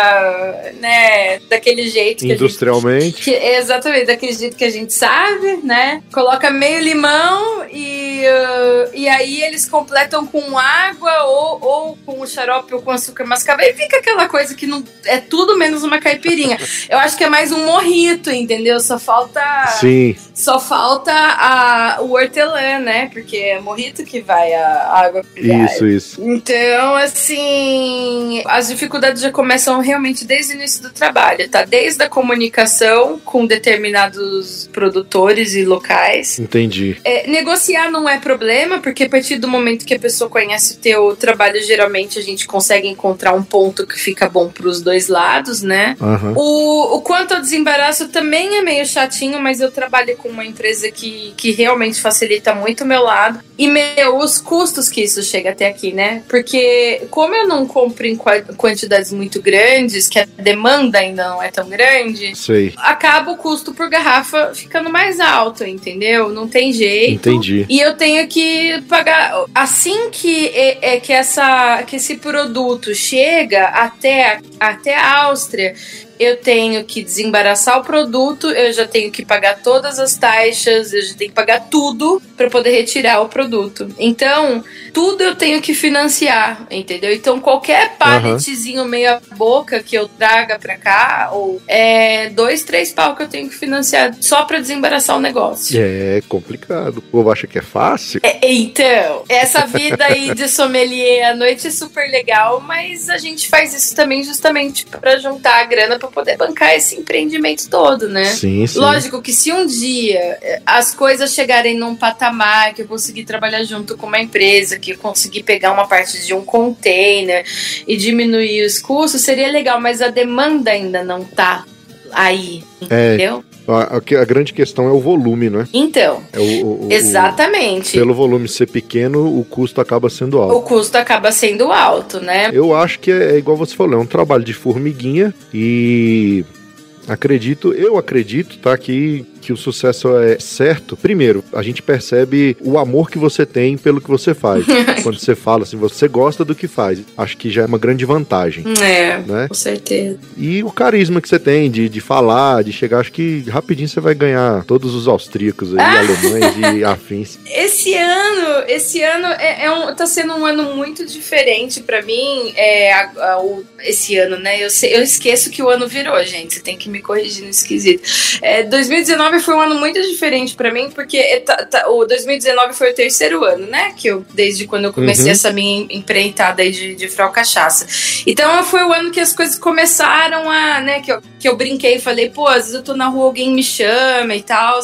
né, daquele jeito. Industrialmente. Gente, que, exatamente, daquele jeito que a gente sabe, né? Coloca meio limão e uh, e aí eles completam com água ou, ou com xarope ou com açúcar mascavo. E fica aquela coisa que não é tudo menos uma caipirinha. Eu acho que é mais um morrito, entendeu? Só falta. Sim. Só falta a, o hortelã, né? Porque é morrito que vai a água. Isso, isso. Então, assim, as dificuldades já começam realmente desde o início do trabalho, tá? Desde a comunicação com determinados produtores e locais. Entendi. É, negociar não é problema, porque a partir do momento que a pessoa conhece o teu trabalho, geralmente a gente consegue encontrar um ponto que fica bom para os dois lados, né? Uhum. O, o quanto ao desembaraço também é meio chatinho, mas eu trabalho com uma empresa que, que realmente facilita muito o meu lado. E, meu, os custos que isso chega até aqui, né? Porque como eu não compro em quantidades muito grandes, que a demanda ainda não é tão grande, Sei. acaba o custo por garrafa ficando mais alto, entendeu? Não tem jeito. Entendi. E eu tenho que pagar. Assim que, é, é, que, essa, que esse produto chega até, até a Áustria, eu tenho que desembaraçar o produto, eu já tenho que pagar todas as taxas, eu já tenho que pagar tudo para poder retirar o produto. Então, tudo eu tenho que financiar, entendeu? Então, qualquer palletzinho uhum. meia boca que eu traga para cá, ou é dois, três pau que eu tenho que financiar só para desembaraçar o negócio. É complicado. O povo acha que é fácil. É, então, essa vida aí de sommelier à noite é super legal, mas a gente faz isso também justamente para juntar a grana para poder bancar esse empreendimento todo, né? Sim, sim. Lógico que se um dia eh, as coisas chegarem num patamar que eu conseguir trabalhar junto com uma empresa, que eu conseguir pegar uma parte de um container e diminuir os custos, seria legal, mas a demanda ainda não tá aí, é, entendeu? A, a, grande questão é o volume, né? Então. É o, o, exatamente. O, pelo volume ser pequeno, o custo acaba sendo alto. O custo acaba sendo alto, né? Eu acho que é, é igual você falou, é um trabalho de formiguinha e acredito, eu acredito, tá, que que o sucesso é certo, primeiro, a gente percebe o amor que você tem pelo que você faz. Quando você fala assim, você gosta do que faz. Acho que já é uma grande vantagem. É, né? com certeza. E o carisma que você tem de, de falar, de chegar, acho que rapidinho você vai ganhar todos os austríacos aí, ah. alemães e afins. Esse ano, esse ano é, é um, tá sendo um ano muito diferente para mim. É, a, a, o, esse ano, né? Eu, eu esqueço que o ano virou, gente. Você tem que me corrigir no esquisito. É, 2019 2019 foi um ano muito diferente para mim, porque tá, o 2019 foi o terceiro ano, né? Que eu, desde quando eu comecei uhum. essa minha empreitada aí de, de Frau Cachaça. Então foi o ano que as coisas começaram a, né? Que eu, que eu brinquei e falei, pô, às vezes eu tô na rua, alguém me chama e tal.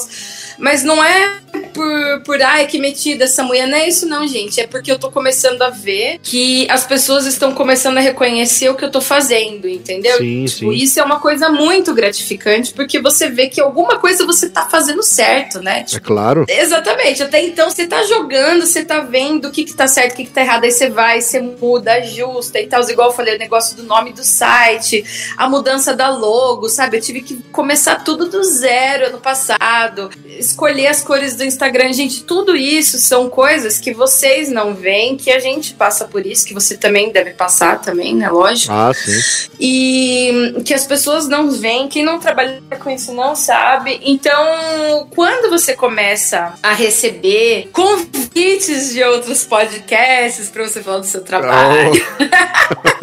Mas não é por, por ai, que metida essa mulher. Não é isso, não, gente. É porque eu tô começando a ver que as pessoas estão começando a reconhecer o que eu tô fazendo, entendeu? Sim, tipo, sim. isso é uma coisa muito gratificante, porque você vê que alguma coisa você tá fazendo certo, né? É tipo, é claro. Exatamente. Até então você tá jogando, você tá vendo o que que tá certo, o que que tá errado. Aí você vai, você muda, ajusta e tal. Igual eu falei, o negócio do nome do site, a mudança da logo, sabe? Eu tive que começar tudo do zero ano passado escolher as cores do Instagram. Gente, tudo isso são coisas que vocês não veem, que a gente passa por isso, que você também deve passar também, né? Lógico. Ah, sim. E que as pessoas não veem, quem não trabalha com isso não sabe. Então, quando você começa a receber convites de outros podcasts para você falar do seu trabalho. Oh.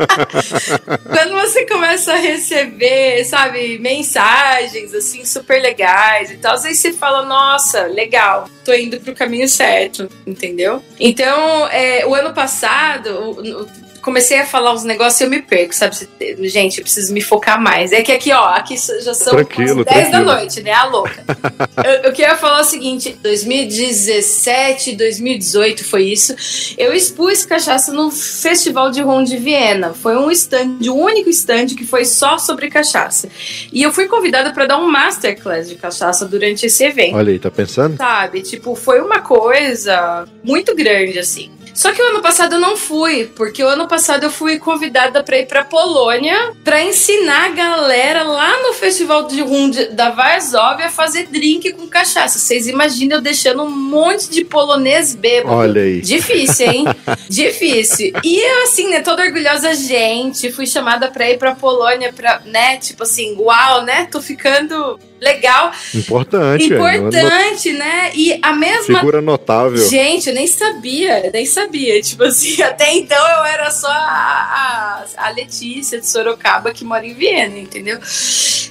quando você começa a receber, sabe, mensagens assim super legais e tal, aí você fala, nossa, legal, tô indo pro caminho certo, entendeu? Então, é, o ano passado, o, o, comecei a falar uns negócios e eu me perco, sabe? Gente, eu preciso me focar mais. É que aqui, ó, aqui já são tranquilo, 10 tranquilo. da noite, né? A louca. eu, eu queria falar o seguinte: 2017, 2018 foi isso. Eu expus cachaça no Festival de Ron de Viena. Foi um stand, um único stand que foi só sobre cachaça. E eu fui convidada para dar um masterclass de cachaça durante esse evento. Olha aí, tá pensando? Sabe? Tipo, foi uma coisa muito grande, assim. Só que o ano passado eu não fui, porque o ano passado eu fui convidada para ir para Polônia para ensinar a galera lá no festival de rum da Varsóvia a fazer drink com cachaça. Vocês imaginam eu deixando um monte de polonês bêbado? Olha aí. Difícil, hein? Difícil. E eu assim, né, toda orgulhosa gente, fui chamada para ir para Polônia para, né, tipo assim, uau, né? Tô ficando legal. Importante. Importante, né? E a mesma. Figura notável. Gente, eu nem sabia, nem sabia. Tipo assim, até então eu era só a, a, a Letícia de Sorocaba que mora em Viena, entendeu?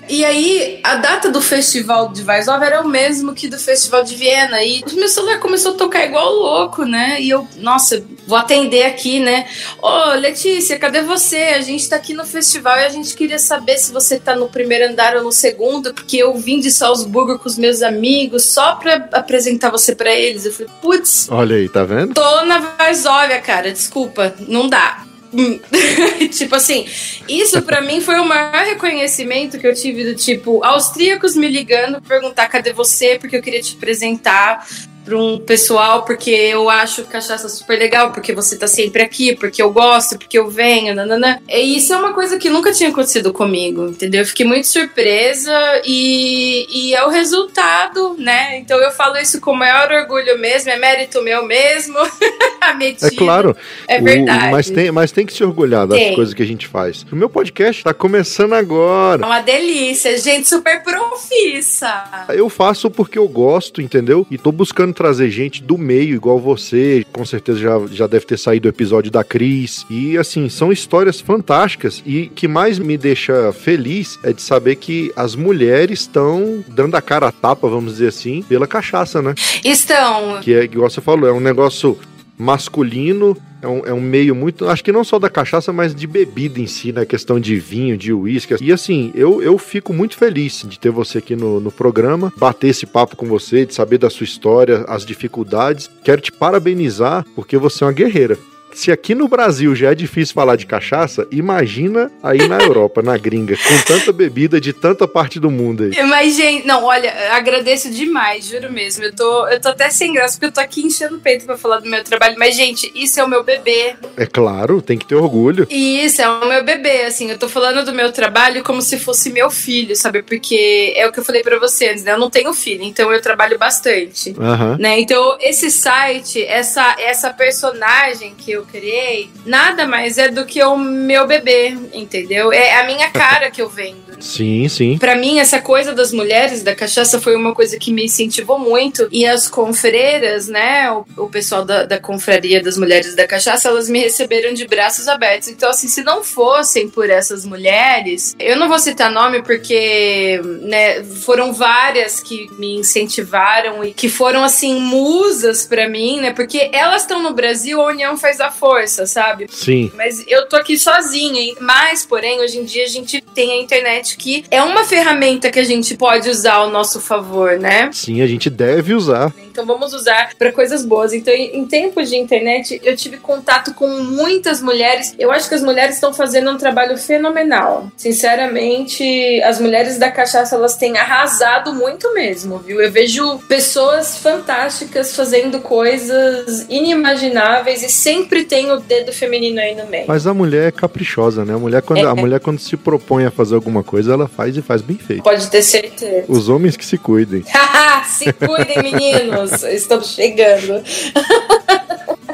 E aí, a data do festival de Varsóvia era o mesmo que do festival de Viena. E o meu celular começou a tocar igual louco, né? E eu, nossa, vou atender aqui, né? Ô, oh, Letícia, cadê você? A gente tá aqui no festival e a gente queria saber se você tá no primeiro andar ou no segundo, porque eu vim de Salzburgo com os meus amigos só pra apresentar você para eles. Eu falei, putz. Olha aí, tá vendo? Tô na Varsóvia, cara, desculpa, não dá. tipo assim, isso para mim foi o maior reconhecimento que eu tive do tipo, austríacos me ligando, perguntar cadê você, porque eu queria te apresentar pra um pessoal porque eu acho cachaça super legal, porque você tá sempre aqui, porque eu gosto, porque eu venho, nanana. E isso é uma coisa que nunca tinha acontecido comigo, entendeu? Eu fiquei muito surpresa e, e é o resultado, né? Então eu falo isso com o maior orgulho mesmo, é mérito meu mesmo. é claro. É verdade. O, mas, tem, mas tem que se orgulhar das tem. coisas que a gente faz. O meu podcast tá começando agora. É uma delícia, gente super profissa. Eu faço porque eu gosto, entendeu? E tô buscando trazer gente do meio, igual você. Com certeza já, já deve ter saído o episódio da Cris. E assim, são histórias fantásticas. E que mais me deixa feliz é de saber que as mulheres estão dando a cara a tapa, vamos dizer assim, pela cachaça, né? Estão. Que é, igual você falou, é um negócio masculino, é um, é um meio muito. Acho que não só da cachaça, mas de bebida em si, né? Questão de vinho, de uísque. E assim, eu, eu fico muito feliz de ter você aqui no, no programa, bater esse papo com você, de saber da sua história, as dificuldades. Quero te parabenizar, porque você é uma guerreira se aqui no Brasil já é difícil falar de cachaça, imagina aí na Europa, na gringa, com tanta bebida de tanta parte do mundo aí. Mas, gente, não, olha, agradeço demais, juro mesmo. Eu tô, eu tô até sem graça, porque eu tô aqui enchendo o peito pra falar do meu trabalho. Mas, gente, isso é o meu bebê. É claro, tem que ter orgulho. E isso é o meu bebê, assim, eu tô falando do meu trabalho como se fosse meu filho, sabe? Porque é o que eu falei pra você antes, né? Eu não tenho filho, então eu trabalho bastante. Uhum. Né? Então, esse site, essa, essa personagem que eu eu criei, nada mais é do que o meu bebê, entendeu? É a minha cara que eu vendo. Sim, sim. Para mim, essa coisa das mulheres da cachaça foi uma coisa que me incentivou muito. E as confreiras, né? O, o pessoal da, da confraria das mulheres da cachaça, elas me receberam de braços abertos. Então, assim, se não fossem por essas mulheres, eu não vou citar nome porque, né, foram várias que me incentivaram e que foram, assim, musas para mim, né? Porque elas estão no Brasil, a união faz a força, sabe? Sim. Mas eu tô aqui sozinha. Mas, porém, hoje em dia a gente tem a internet que é uma ferramenta que a gente pode usar ao nosso favor, né? Sim, a gente deve usar. Então vamos usar para coisas boas. Então, em tempos de internet, eu tive contato com muitas mulheres. Eu acho que as mulheres estão fazendo um trabalho fenomenal. Sinceramente, as mulheres da cachaça elas têm arrasado muito mesmo, viu? Eu vejo pessoas fantásticas fazendo coisas inimagináveis e sempre tem o dedo feminino aí no meio. Mas a mulher é caprichosa, né? A mulher quando, é. a mulher quando se propõe a fazer alguma coisa coisa ela faz e faz bem feito. Pode ter certeza. Os homens que se cuidem. se cuidem, meninos. Estamos chegando.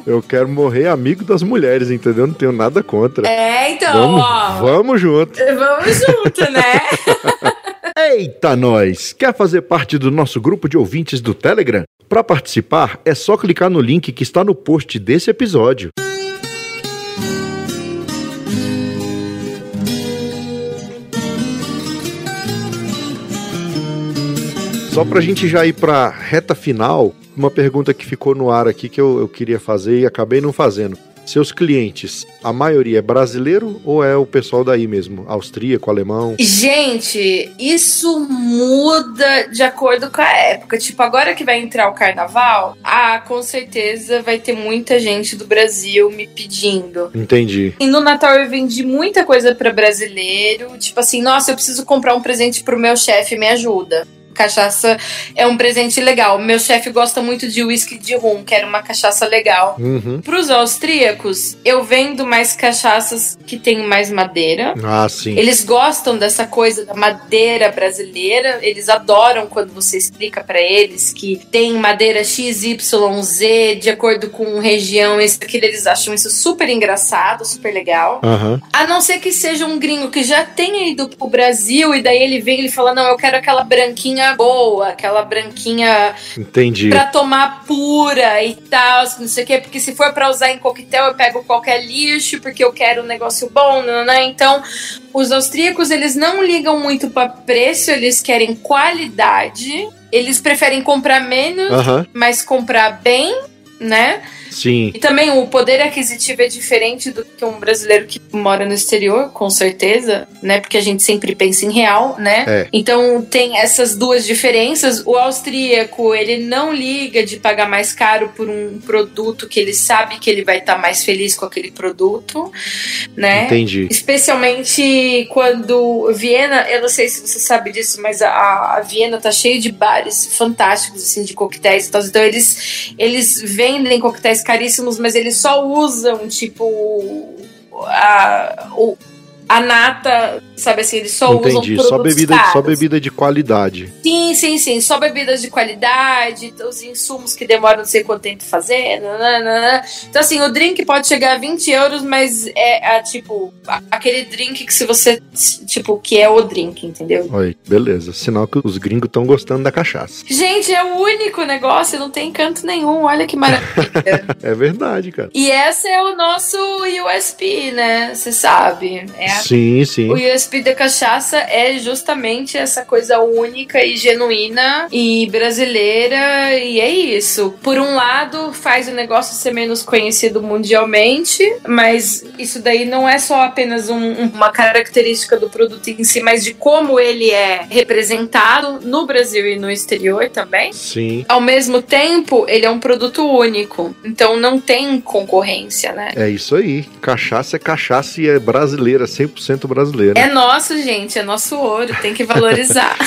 Eu quero morrer amigo das mulheres, entendeu? Não tenho nada contra. É, então, vamos, ó. Vamos junto. Vamos junto, né? Eita, nós! Quer fazer parte do nosso grupo de ouvintes do Telegram? Para participar, é só clicar no link que está no post desse episódio. Só para a gente já ir para reta final, uma pergunta que ficou no ar aqui que eu, eu queria fazer e acabei não fazendo. Seus clientes, a maioria é brasileiro ou é o pessoal daí mesmo? Austríaco, alemão? Gente, isso muda de acordo com a época. Tipo, agora que vai entrar o carnaval, ah, com certeza vai ter muita gente do Brasil me pedindo. Entendi. E no Natal eu vendi muita coisa para brasileiro. Tipo assim, nossa, eu preciso comprar um presente pro meu chefe, me ajuda cachaça é um presente legal. Meu chefe gosta muito de whisky de rum, que era uma cachaça legal. Uhum. Para os austríacos, eu vendo mais cachaças que tem mais madeira. Ah, sim. Eles gostam dessa coisa da madeira brasileira. Eles adoram quando você explica para eles que tem madeira XYZ de acordo com região, isso aquilo. Eles acham isso super engraçado, super legal. Uhum. A não ser que seja um gringo que já tenha ido pro Brasil e daí ele vem e fala: Não, eu quero aquela branquinha branquinha boa, aquela branquinha Entendi. pra tomar pura e tal, não sei o quê, porque se for para usar em coquetel eu pego qualquer lixo, porque eu quero um negócio bom, né? Então, os austríacos, eles não ligam muito para preço, eles querem qualidade. Eles preferem comprar menos, uhum. mas comprar bem, né? Sim. E também o poder aquisitivo é diferente do que um brasileiro que mora no exterior, com certeza, né? Porque a gente sempre pensa em real, né? É. Então tem essas duas diferenças. O austríaco, ele não liga de pagar mais caro por um produto que ele sabe que ele vai estar mais feliz com aquele produto, né? Entendi. Especialmente quando Viena, eu não sei se você sabe disso, mas a, a Viena tá cheia de bares fantásticos, assim, de coquetéis e tal. Então eles, eles vendem coquetéis caríssimos, mas eles só usam, tipo, a, o, a nata, sabe assim, eles só usam Entendi. produtos Só bebida, caros. só bebida de qualidade. Sim, sim, sim. Só bebidas de qualidade, os insumos que demoram não sei quanto tempo fazer. nananana. Então, assim, o drink pode chegar a 20 euros, mas é, a, tipo aquele drink que se você. Tipo, que é o drink, entendeu? Olha, beleza. Sinal que os gringos estão gostando da cachaça. Gente, é o único negócio, não tem canto nenhum. Olha que maravilha. É verdade, cara. e esse é o nosso USP, né? Você sabe. É a Sim, sim. O USP da cachaça é justamente essa coisa única e genuína e brasileira, e é isso. Por um lado, faz o negócio ser menos conhecido mundialmente, mas isso daí não é só apenas um- uma característica do produto em si, mas de como ele é representado no Brasil e no exterior também. Sim. Ao mesmo tempo, ele é um produto único, então não tem concorrência, né? É isso aí. Cachaça é cachaça e é brasileira, 100% brasileira. É nosso, gente, é nosso ouro, tem que valorizar.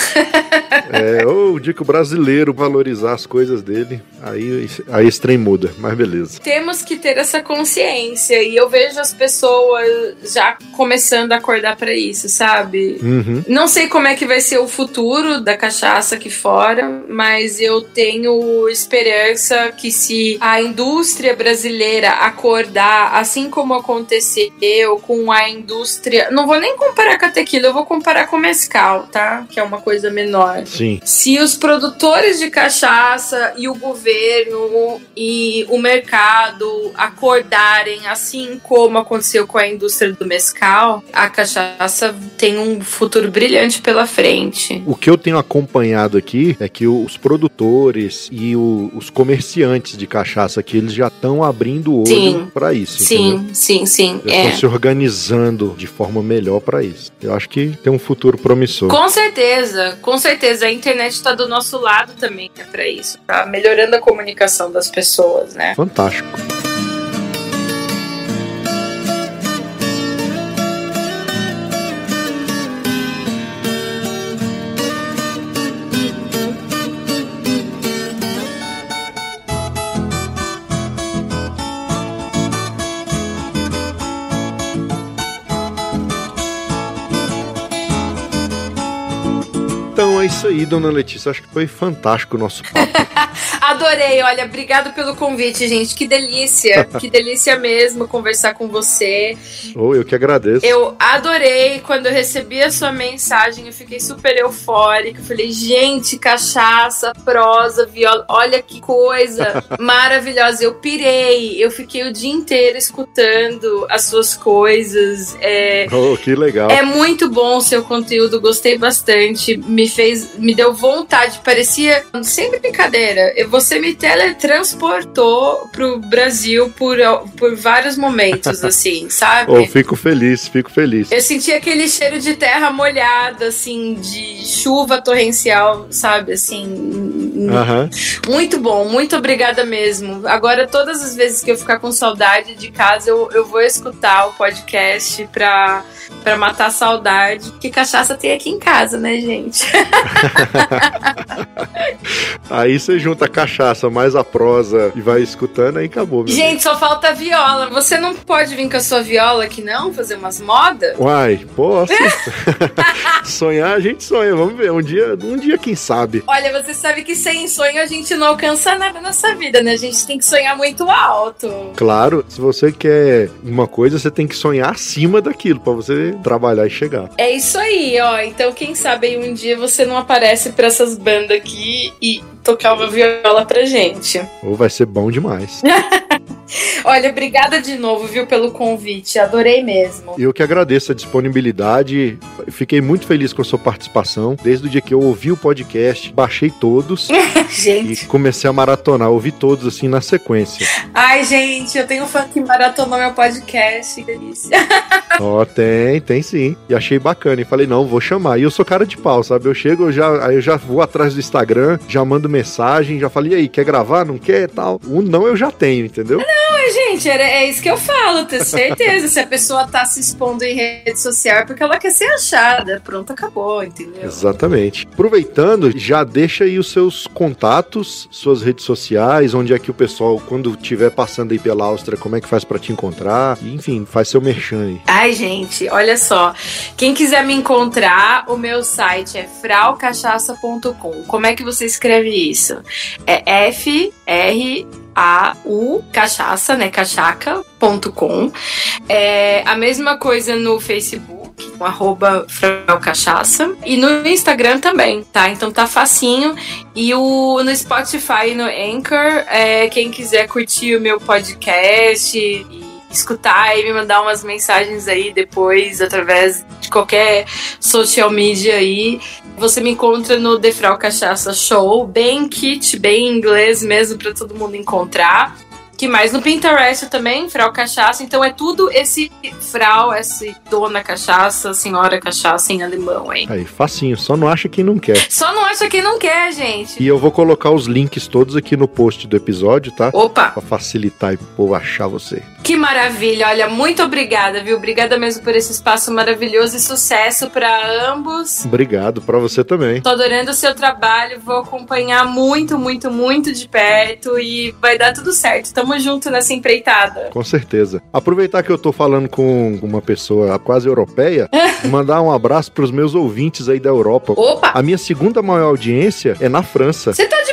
É, ou o dia que o brasileiro valorizar as coisas dele, aí, aí esse trem muda, mas beleza. Temos que ter essa consciência e eu vejo as pessoas já começando a acordar pra isso, sabe? Uhum. Não sei como é que vai ser o futuro da cachaça aqui fora, mas eu tenho esperança que se a indústria brasileira acordar, assim como aconteceu com a indústria, não vou nem comparar com a tequila, eu vou comparar com o mescal, tá? Que é uma coisa menor. Sim. Se os produtores de cachaça e o governo e o mercado acordarem, assim como aconteceu com a indústria do mescal, a cachaça tem um futuro brilhante pela frente. O que eu tenho acompanhado aqui é que os produtores e o- os comerciantes de cachaça aqui, eles já estão abrindo o olho Sim. pra isso, entendeu? Sim, sim, sim. Já É. estão se organizando de forma melhor pra isso. Eu acho que tem um futuro promissor. Com certeza, com certeza. A internet está do nosso lado também né, para isso. Tá melhorando a comunicação das pessoas, né? Fantástico. Isso aí, dona Letícia. Acho que foi fantástico o nosso papo. Adorei, olha, obrigado pelo convite, gente. Que delícia, que delícia mesmo conversar com você. Ou eu que agradeço. Eu adorei quando eu recebi a sua mensagem, eu fiquei super eufórica. Eu falei, gente, cachaça, prosa, viola, olha que coisa maravilhosa. Eu pirei, eu fiquei o dia inteiro escutando as suas coisas. É, Oh, que legal. é muito bom o seu conteúdo, gostei bastante. Me fez, me deu vontade, parecia sempre brincadeira. Você me teletransportou pro Brasil por, por vários momentos, assim, sabe? Oh, fico feliz, fico feliz. Eu senti aquele cheiro de terra molhada, assim, de chuva torrencial, sabe? Assim, muito bom, muito obrigada mesmo. Agora, todas as vezes que eu ficar com saudade de casa, eu, eu vou escutar o podcast pra, pra matar a saudade. Que cachaça tem aqui em casa, né, gente? Aí você junta a cachaça mais a prosa e vai escutando, aí acabou. Gente, só falta a viola. Você não pode vir com a sua viola aqui, não? Fazer umas modas? Uai, posso? Sonhar, a gente sonha. Vamos ver. Um dia, um dia quem sabe. Olha, você sabe que sem sonho a gente não alcança nada nessa vida, né? A gente tem que sonhar muito alto. Claro, se você quer uma coisa, você tem que sonhar acima daquilo pra você trabalhar e chegar. É isso aí, ó. Então, quem sabe aí um dia você não aparece pra essas bandas aqui e tocar uma viola pra gente. Ou vai ser bom demais. Olha, obrigada de novo, viu, pelo convite. Adorei mesmo. Eu que agradeço a disponibilidade. Fiquei muito feliz com a sua participação. Desde o dia que eu ouvi o podcast, baixei todos gente. e comecei a maratonar. Ouvi todos assim na sequência. Ai, gente, eu tenho um fã que maratonou meu podcast. Que delícia. Ó, tem, tem sim. E achei bacana. E falei, não, vou chamar. E eu sou cara de pau, sabe? Eu chego, eu já, aí eu já vou atrás do Instagram, já mando mensagem, já falei, e aí, quer gravar? Não quer? Tal. Um não eu já tenho, entendeu? Gente, era, é isso que eu falo, tenho certeza. Se a pessoa tá se expondo em rede social é porque ela quer ser achada. Pronto, acabou, entendeu? Exatamente. Aproveitando, já deixa aí os seus contatos, suas redes sociais, onde é que o pessoal, quando estiver passando aí pela Áustria, como é que faz para te encontrar? Enfim, faz seu merchan aí. Ai, gente, olha só. Quem quiser me encontrar, o meu site é fraucachaça.com. Como é que você escreve isso? É F R a U cachaça, né? cachaca.com. É a mesma coisa no Facebook, com arroba Cachaça. E no Instagram também, tá? Então tá facinho. E o, no Spotify no Anchor, é, quem quiser curtir o meu podcast e escutar e me mandar umas mensagens aí depois, através de qualquer social media aí. Você me encontra no Defral Cachaça Show, bem kit, bem inglês mesmo, para todo mundo encontrar que mais? No Pinterest também, Frau Cachaça. Então é tudo esse Frau, essa dona cachaça, senhora cachaça em alemão, hein? Aí, facinho, só não acha quem não quer. Só não acha quem não quer, gente. E eu vou colocar os links todos aqui no post do episódio, tá? Opa! Pra facilitar e o povo achar você. Que maravilha, olha, muito obrigada, viu? Obrigada mesmo por esse espaço maravilhoso e sucesso para ambos. Obrigado, para você também. Tô adorando o seu trabalho, vou acompanhar muito, muito, muito de perto e vai dar tudo certo. Tamo junto nessa empreitada. Com certeza. Aproveitar que eu tô falando com uma pessoa quase europeia, mandar um abraço pros meus ouvintes aí da Europa. Opa! A minha segunda maior audiência é na França. Você tá de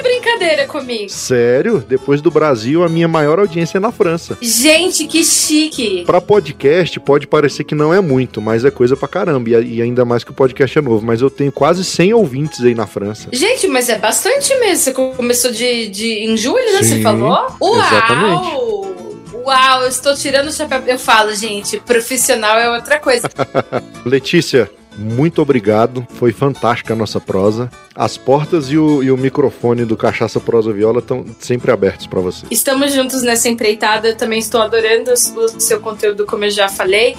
brincadeira comigo? Sério? Depois do Brasil, a minha maior audiência é na França. Gente, que chique! Pra podcast, pode parecer que não é muito, mas é coisa pra caramba. E ainda mais que o podcast é novo. Mas eu tenho quase 100 ouvintes aí na França. Gente, mas é bastante mesmo. Você começou de, de em julho, né? Sim, Você falou? Uau! exatamente. Uau, eu estou tirando o chapéu. Eu falo, gente, profissional é outra coisa. Letícia, muito obrigado. Foi fantástica a nossa prosa. As portas e o, e o microfone do Cachaça Prosa Viola estão sempre abertos para você. Estamos juntos nessa empreitada. Eu também estou adorando o seu conteúdo, como eu já falei.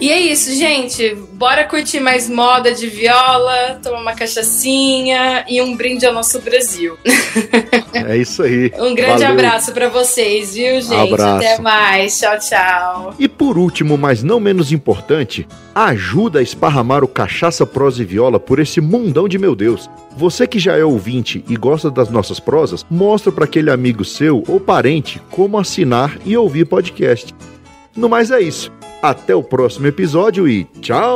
E é isso, gente. Bora curtir mais moda de viola, tomar uma cachaçinha e um brinde ao nosso Brasil. É isso aí. Um grande Valeu. abraço para vocês, viu, gente? Abraço. Até mais. Tchau, tchau. E por último, mas não menos importante, ajuda a esparramar o Cachaça Prosa e Viola por esse mundão de meu Deus. Você que já é ouvinte e gosta das nossas prosas, mostra para aquele amigo seu ou parente como assinar e ouvir podcast. No mais é isso. Até o próximo episódio e tchau!